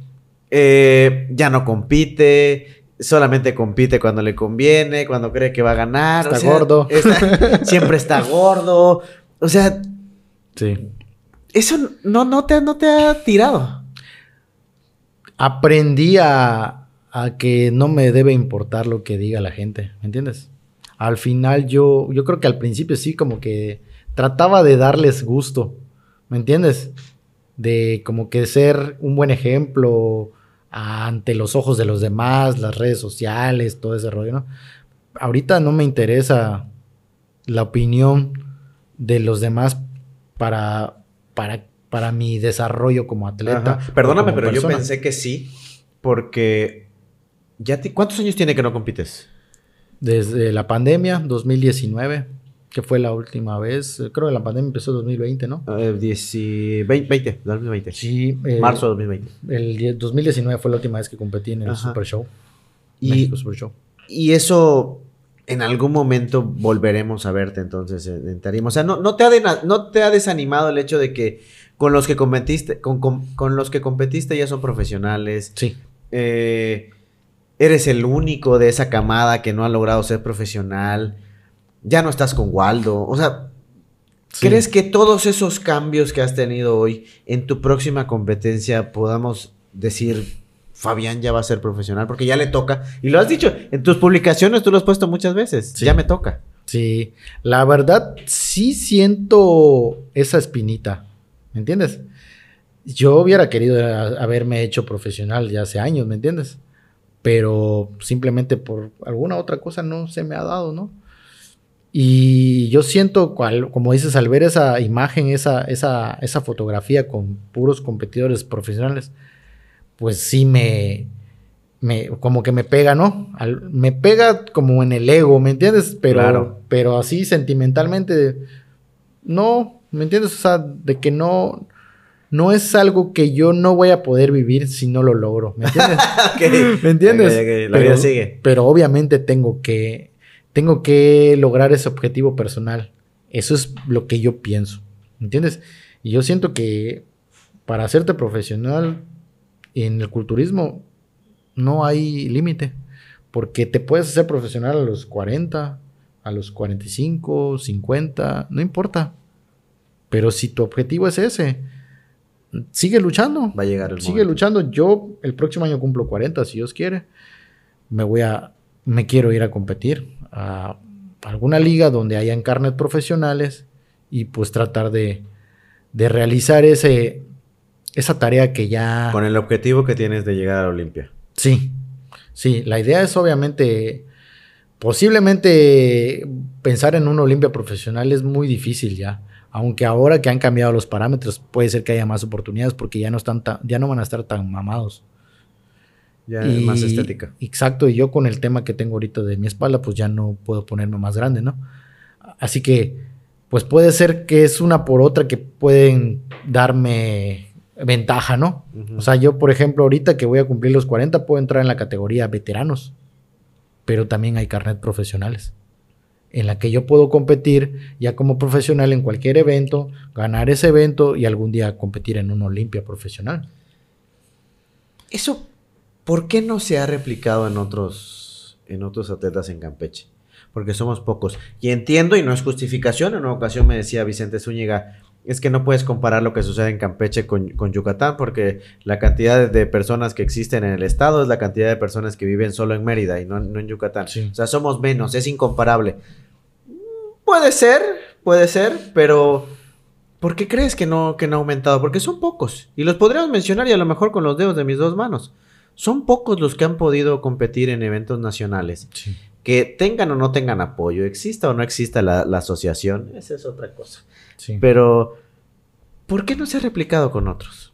eh, ya no compite, solamente compite cuando le conviene, cuando cree que va a ganar. Está gordo. siempre está gordo. O sea, sí. Eso no, no, te, no te ha tirado. Aprendí a, a que no me debe importar lo que diga la gente, ¿me entiendes? Al final yo, yo creo que al principio sí como que trataba de darles gusto, ¿me entiendes? De como que ser un buen ejemplo ante los ojos de los demás, las redes sociales, todo ese rollo, ¿no? Ahorita no me interesa la opinión de los demás para, para, para mi desarrollo como atleta. Perdóname, pero yo pensé que sí, porque ya ¿cuántos años tiene que no compites? Desde la pandemia, 2019, que fue la última vez. Creo que la pandemia empezó en 2020, ¿no? Eh, 20, 2020. Sí. Marzo de 2020. El 2019 fue la última vez que competí en el Super Show. Y, Super Show. y eso en algún momento volveremos a verte entonces en, Tarima. O sea, no, no, te ha no te ha desanimado el hecho de que con los que competiste, con, con, los que competiste ya son profesionales. Sí. Eh, eres el único de esa camada que no ha logrado ser profesional. Ya no estás con Waldo. O sea, ¿crees que todos esos cambios que has tenido hoy en tu próxima competencia podamos decir Fabián ya va a ser profesional porque ya le toca. Y lo has dicho, en tus publicaciones tú lo has puesto muchas veces. Ya me toca. Sí, la verdad sí siento esa espinita, ¿me entiendes? Yo hubiera querido haberme hecho profesional ya hace años, ¿me entiendes? Pero simplemente por alguna otra cosa no se me ha dado, ¿no? Y yo siento, como dices, al ver esa imagen, esa, esa, esa fotografía con puros competidores profesionales, pues sí me, me, como que me pega, ¿no? me pega como en el ego, ¿me entiendes? Pero, pero así sentimentalmente, no, ¿me entiendes? O sea, de que no, no es algo que yo no voy a poder vivir si no lo logro, ¿me entiendes? ¿Me entiendes? La vida sigue. Pero obviamente tengo que, tengo que lograr ese objetivo personal. Eso es lo que yo pienso, ¿me entiendes? Y yo siento que para hacerte profesional en el culturismo no hay límite, porque te puedes hacer profesional a los 40, a los 45, 50, no importa. Pero si tu objetivo es ese, sigue luchando. Va a llegar el Sigue luchando. Yo el próximo año cumplo 40, si Dios quiere. Me voy a, me quiero ir a competir a alguna liga donde hayan carnet profesionales y pues tratar de, de realizar ese, esa tarea que ya... Con el objetivo que tienes de llegar a la Olimpia. Sí, sí, la idea es obviamente, posiblemente pensar en una Olimpia profesional es muy difícil ya. Aunque ahora que han cambiado los parámetros, puede ser que haya más oportunidades porque ya no, están ya no van a estar tan mamados. Ya es más estética. Exacto, y yo con el tema que tengo ahorita de mi espalda, pues ya no puedo ponerme más grande, ¿no? Así que, pues puede ser que es una por otra que pueden darme ventaja, ¿no? O sea, yo, por ejemplo, ahorita que voy a cumplir los 40, puedo entrar en la categoría veteranos, pero también hay carnet profesionales, en la que yo puedo competir ya como profesional en cualquier evento, ganar ese evento y algún día competir en una Olimpia profesional. Eso, ¿por qué no se ha replicado en otros, en otros atletas en Campeche? Porque somos pocos. Y entiendo, y no es justificación, en una ocasión me decía Vicente Zúñiga, es que no puedes comparar lo que sucede en Campeche con, Yucatán porque la cantidad de personas que existen en el estado es la cantidad de personas que viven solo en Mérida y no, en Yucatán. O sea, somos menos, es incomparable. Puede ser, puede ser, pero ¿por qué crees que no, que no ha aumentado? Porque son pocos. Y los podríamos mencionar y a lo mejor con los dedos de mis dos manos. Son pocos los que han podido competir en eventos nacionales. Que tengan o no tengan apoyo, exista o no exista la, la asociación, esa es otra cosa. Pero, ¿por qué no se ha replicado con otros?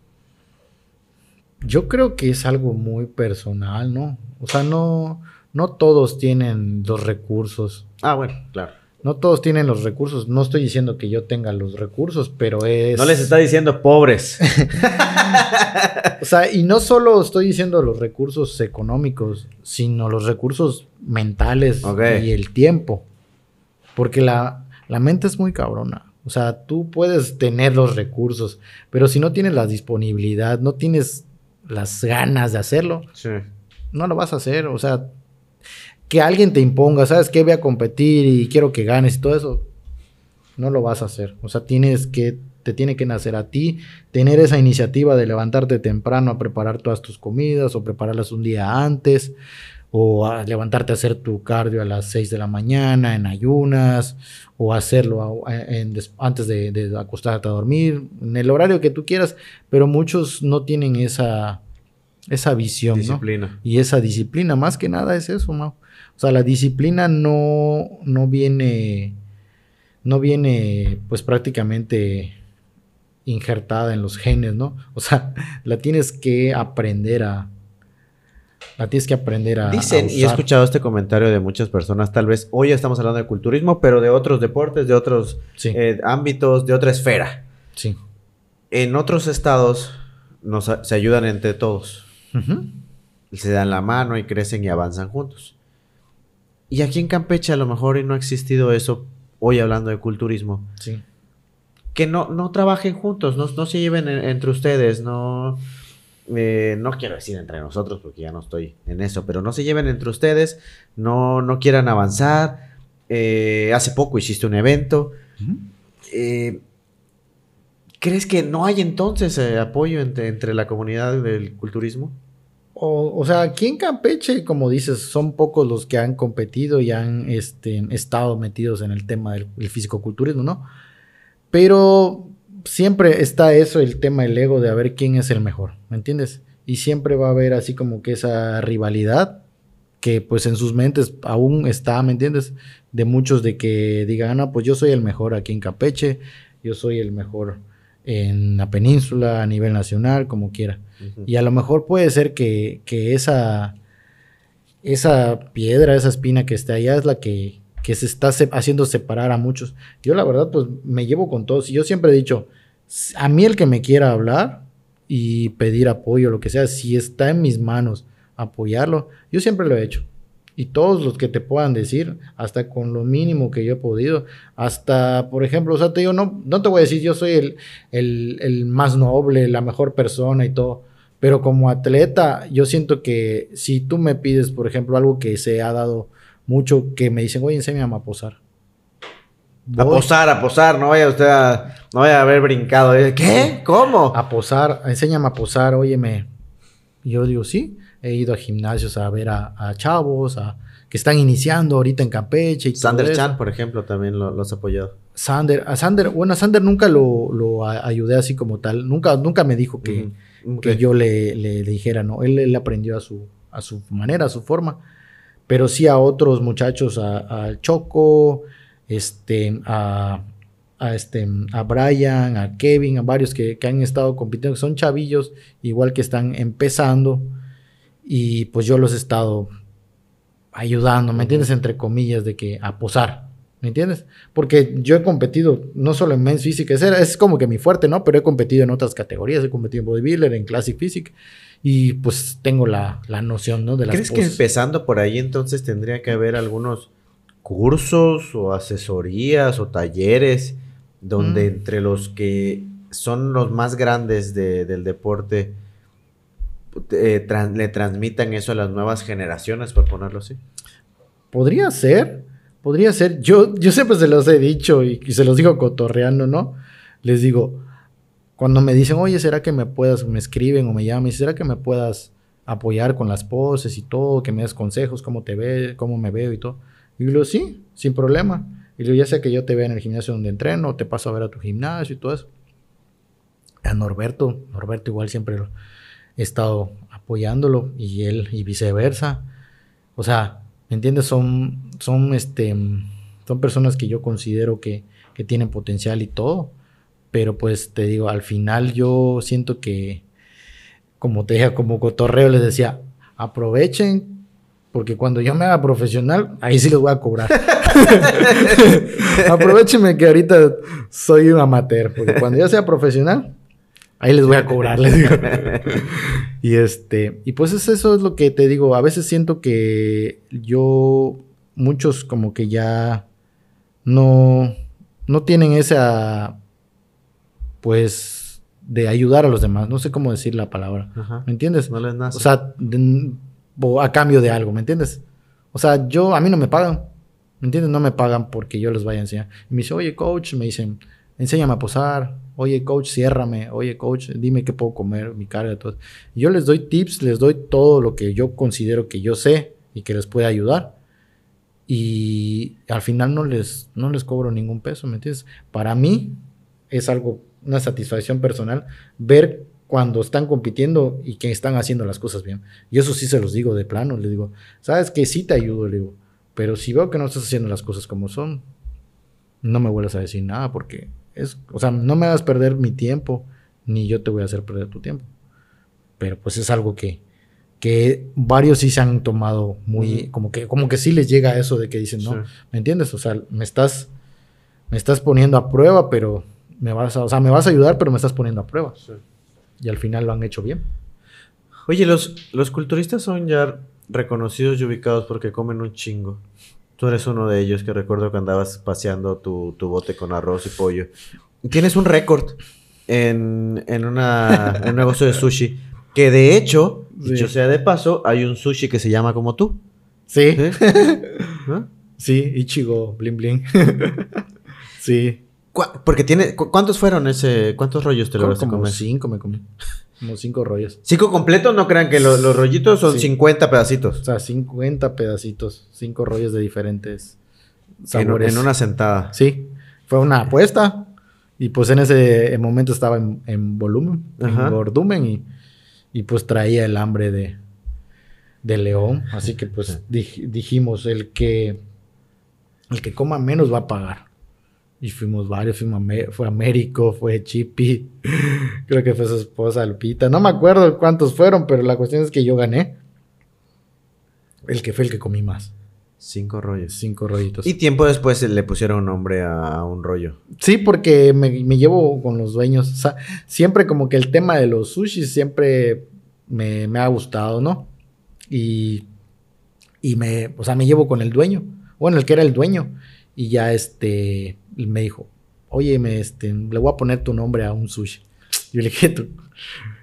Yo creo que es algo muy personal, ¿no? O sea, no, no todos tienen los recursos. Ah, bueno, claro. No todos tienen los recursos. No estoy diciendo que yo tenga los recursos, pero es. No les está diciendo pobres. o sea, y no solo estoy diciendo los recursos económicos, sino los recursos mentales y el tiempo. Porque la, la mente es muy cabrona. O sea, tú puedes tener los recursos, pero si no tienes la disponibilidad, no tienes las ganas de hacerlo, no lo vas a hacer. O sea, que alguien te imponga, ¿sabes qué? Voy a competir y quiero que ganes y todo eso, no lo vas a hacer. O sea, tienes que, te tiene que nacer a ti, tener esa iniciativa de levantarte temprano a preparar todas tus comidas o prepararlas un día antes o a levantarte a hacer tu cardio a las 6 de la mañana en ayunas, o hacerlo antes de, acostarte a dormir, en el horario que tú quieras, pero muchos no tienen esa, esa visión. Disciplina. Y esa disciplina, más que nada es eso, Mau. O sea, la disciplina no, no viene no viene pues prácticamente injertada en los genes, ¿no? O sea, la tienes que aprender a, la tienes que aprender a. Dicen, y he escuchado este comentario de muchas personas, tal vez hoy estamos hablando de culturismo, pero de otros deportes, de otros eh, ámbitos, de otra esfera. Sí. En otros estados nos, se ayudan entre todos. Se dan la mano y crecen y avanzan juntos. Y aquí en Campeche a lo mejor no ha existido eso, hoy hablando de culturismo. Sí. Que no, no trabajen juntos, no, no se lleven entre ustedes, no eh, no quiero decir entre nosotros porque ya no estoy en eso, pero no se lleven entre ustedes, no, no quieran avanzar. Eh, hace poco hiciste un evento. Eh, ¿Crees que no hay entonces apoyo entre, la comunidad del culturismo? O, sea, aquí en Campeche, como dices, son pocos los que han competido y han este, estado metidos en el tema del, del fisicoculturismo, ¿no? Pero siempre está eso, el tema del ego de a ver quién es el mejor, ¿me entiendes? Y siempre va a haber así como que esa rivalidad que pues en sus mentes aún está, ¿me entiendes? De muchos de que digan, no, pues yo soy el mejor aquí en Campeche, yo soy el mejor en la península, a nivel nacional, como quiera. Y a lo mejor puede ser que, que, esa, esa piedra, esa espina que está allá es la que, que se está haciendo separar a muchos. Yo la verdad pues me llevo con todos y yo siempre he dicho, a mí el que me quiera hablar y pedir apoyo, lo que sea, si está en mis manos apoyarlo, yo siempre lo he hecho. Y todos los que te puedan decir, hasta con lo mínimo que yo he podido, hasta, por ejemplo, o sea, te digo, no, no te voy a decir yo soy el, el, el más noble, la mejor persona y todo, pero como atleta, yo siento que si tú me pides, por ejemplo, algo que se ha dado mucho que me dicen, oye, enséñame a posar. A posar, a posar, no vaya usted a, no vaya a haber brincado. ¿Qué? ¿Cómo? A posar, enséñame a posar, óyeme. Y yo digo, sí, he ido a gimnasios a ver a, chavos, a, que están iniciando ahorita en Campeche. Y Sander Chan, por ejemplo, también lo, has apoyado. Sander, a Sander, bueno, a Sander nunca lo, ayudé así como tal. Nunca, nunca me dijo que, que yo le, le, dijera, no. Él, él aprendió a su, a su manera, a su forma pero sí a otros muchachos, a, Choco, este, a, este, a Brian, a Kevin, a varios que, han estado compitiendo, que son chavillos, igual que están empezando, y pues yo los he estado ayudando, ¿me entiendes? Entre comillas, de que a posar, ¿me entiendes? Porque yo he competido no solo en Men's Physique, es, es como que mi fuerte, ¿no? Pero he competido en otras categorías, he competido en Bodybuilder, en Classic Physique, y pues tengo la, noción, ¿no? De las ¿Crees que empezando por ahí entonces tendría que haber algunos cursos o asesorías o talleres donde mm. entre los que son los más grandes del deporte eh, le transmitan eso a las nuevas generaciones, por ponerlo así? Podría ser, podría ser. Yo, yo siempre se los he dicho y, y se los digo cotorreando, ¿no? Les digo, cuando me dicen, oye, ¿será que me puedas, me escriben o me llaman, ¿será que me puedas apoyar con las poses y todo, que me des consejos, cómo te ve, cómo me veo y todo? Y yo digo, sí, sin problema. Y yo ya sé que yo te veo en el gimnasio donde entreno, te paso a ver a tu gimnasio y todo eso. A Norberto, Norberto igual siempre he estado apoyándolo y él y viceversa. O sea, ¿me entiendes? Son, son, este, son personas que yo considero que, que tienen potencial y todo. Pero pues te digo, al final yo siento que, como te dije, como cotorreo les decía, aprovechen, porque cuando yo me haga profesional, ahí sí les voy a cobrar. Aprovechenme que ahorita soy un amateur, porque cuando ya sea profesional, ahí les voy a cobrar, les digo. y este, y pues eso es lo que te digo, a veces siento que yo, muchos como que ya no, no tienen esa pues, de ayudar a los demás. No sé cómo decir la palabra. ¿Me entiendes? No les nace. O sea, a cambio de algo, ¿me entiendes? O sea, yo, a mí no me pagan. ¿Me entiendes? No me pagan porque yo les vaya a enseñar. Y me dice, oye, coach, me dicen, enséñame a posar. Oye, coach, ciérrame. Oye, coach, dime qué puedo comer, mi carga, todo. Yo les doy tips, les doy todo lo que yo considero que yo sé y que les puede ayudar. Y al final no les, no les cobro ningún peso, ¿me entiendes? Para mí es algo una satisfacción personal ver cuando están compitiendo y que están haciendo las cosas bien. Y eso sí se los digo de plano, les digo, sabes que sí te ayudo, le digo, pero si veo que no estás haciendo las cosas como son, no me vuelvas a decir nada porque es, o sea, no me hagas perder mi tiempo, ni yo te voy a hacer perder tu tiempo. Pero pues es algo que, que varios sí se han tomado muy, como que, como que sí les llega eso de que dicen, no, ¿me entiendes? O sea, me estás, me estás poniendo a prueba, pero me vas a, o sea, me vas a ayudar, pero me estás poniendo a prueba. Y al final lo han hecho bien. Oye, los, los culturistas son ya reconocidos y ubicados porque comen un chingo. Tú eres uno de ellos que recuerdo que andabas paseando tu, bote con arroz y pollo. Tienes un récord en, en, una, un negocio de sushi. Que de hecho, dicho sea de paso, hay un sushi que se llama como tú. Sí. ¿Sí? Ichigo, bling bling. sí. Porque tiene. ¿Cuántos fueron ese? ¿Cuántos rollos te lograste comer? Cinco me comí. Como cinco rollos. ¿Cinco completos? No crean que los, rollitos son 50 pedacitos. O sea, 50 pedacitos. Cinco rollos de diferentes sabores. En, una sentada. Sí. Fue una apuesta. Y pues en ese momento estaba en, volumen, en volumen. Y, pues traía el hambre de, de león. Así que pues dijimos, el que, el que coma menos va a pagar. Y fuimos varios, fuimos fue Américo, fue Chippy, creo que fue su esposa Lupita. No me acuerdo cuántos fueron, pero la cuestión es que yo gané. El que fue el que comí más. Cinco rollos. Cinco rollitos. Y tiempo después le pusieron nombre a, un rollo. Sí, porque me, llevo con los dueños. O sea, siempre como que el tema de los sushis siempre me, me ha gustado, ¿no? Y, y me, o sea, me llevo con el dueño. Bueno, el que era el dueño. Y ya este, me dijo, oye, me, este, le voy a poner tu nombre a un sushi. Yo le dije, ¿tú?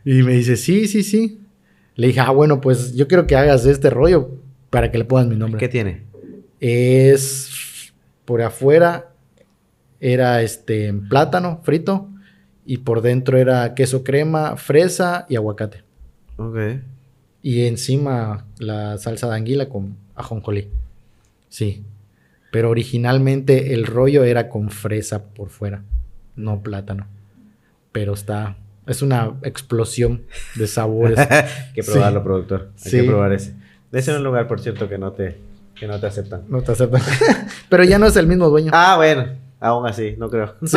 Y me dice, sí, sí, sí. Le dije, ah, bueno, pues yo quiero que hagas este rollo para que le pongas mi nombre. ¿Qué tiene? Es, por afuera era este plátano frito y por dentro era queso crema, fresa y aguacate. Ok. Y encima la salsa de anguila con ajonjolí. Sí. Pero originalmente el rollo era con fresa por fuera, no plátano. Pero está. Es una explosión de sabores. Hay que probarlo, productor. Hay que probar ese. De ese un lugar, por cierto, que no te, que no te aceptan. No te aceptan. Pero ya no es el mismo dueño. Ah, bueno. Aún así, no creo. Sí.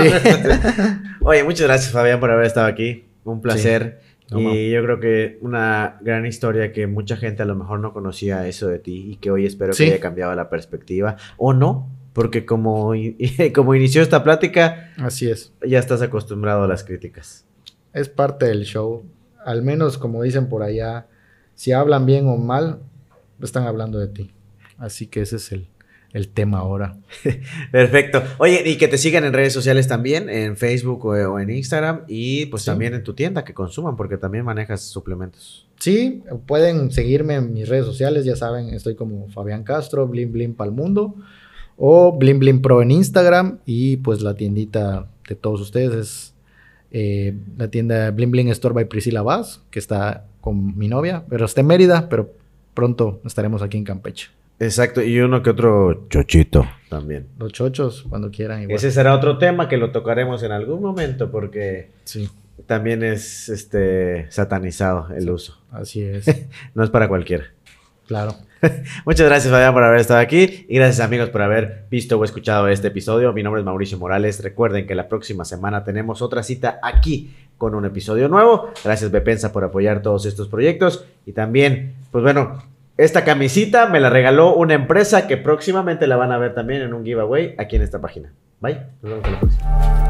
Oye, muchas gracias, Fabián, por haber estado aquí. Un placer y yo creo que una gran historia que mucha gente a lo mejor no conocía eso de ti y que hoy espero que haya cambiado la perspectiva. O no, porque como, como inició esta plática, así es. Ya estás acostumbrado a las críticas. Es parte del show. Al menos como dicen por allá, si hablan bien o mal, están hablando de ti. Así que ese es el, el tema ahora. Perfecto. Oye, y que te sigan en redes sociales también, en Facebook o, en Instagram, y pues también en tu tienda que consuman, porque también manejas suplementos. Sí, pueden seguirme en mis redes sociales, ya saben, estoy como Fabián Castro, Blim Blim Pal Mundo, o Blim Blim Pro en Instagram, y pues la tiendita de todos ustedes es eh, la tienda Blim Blim Store by Priscila Vaz, que está con mi novia, pero está en Mérida, pero pronto estaremos aquí en Campeche. Exacto, y uno que otro chochito también. Los chochos, cuando quieran. Ese será otro tema que lo tocaremos en algún momento porque sí. también es este satanizado el uso. Así es. no es para cualquiera. Claro. Muchas gracias, Fabián, por haber estado aquí. Y gracias, amigos, por haber visto o escuchado este episodio. Mi nombre es Mauricio Morales. Recuerden que la próxima semana tenemos otra cita aquí con un episodio nuevo. Gracias, Bepensa, por apoyar todos estos proyectos. Y también, pues bueno, esta camisita me la regaló una empresa que próximamente la van a ver también en un giveaway aquí en esta página. Bye. Nos vemos en la próxima.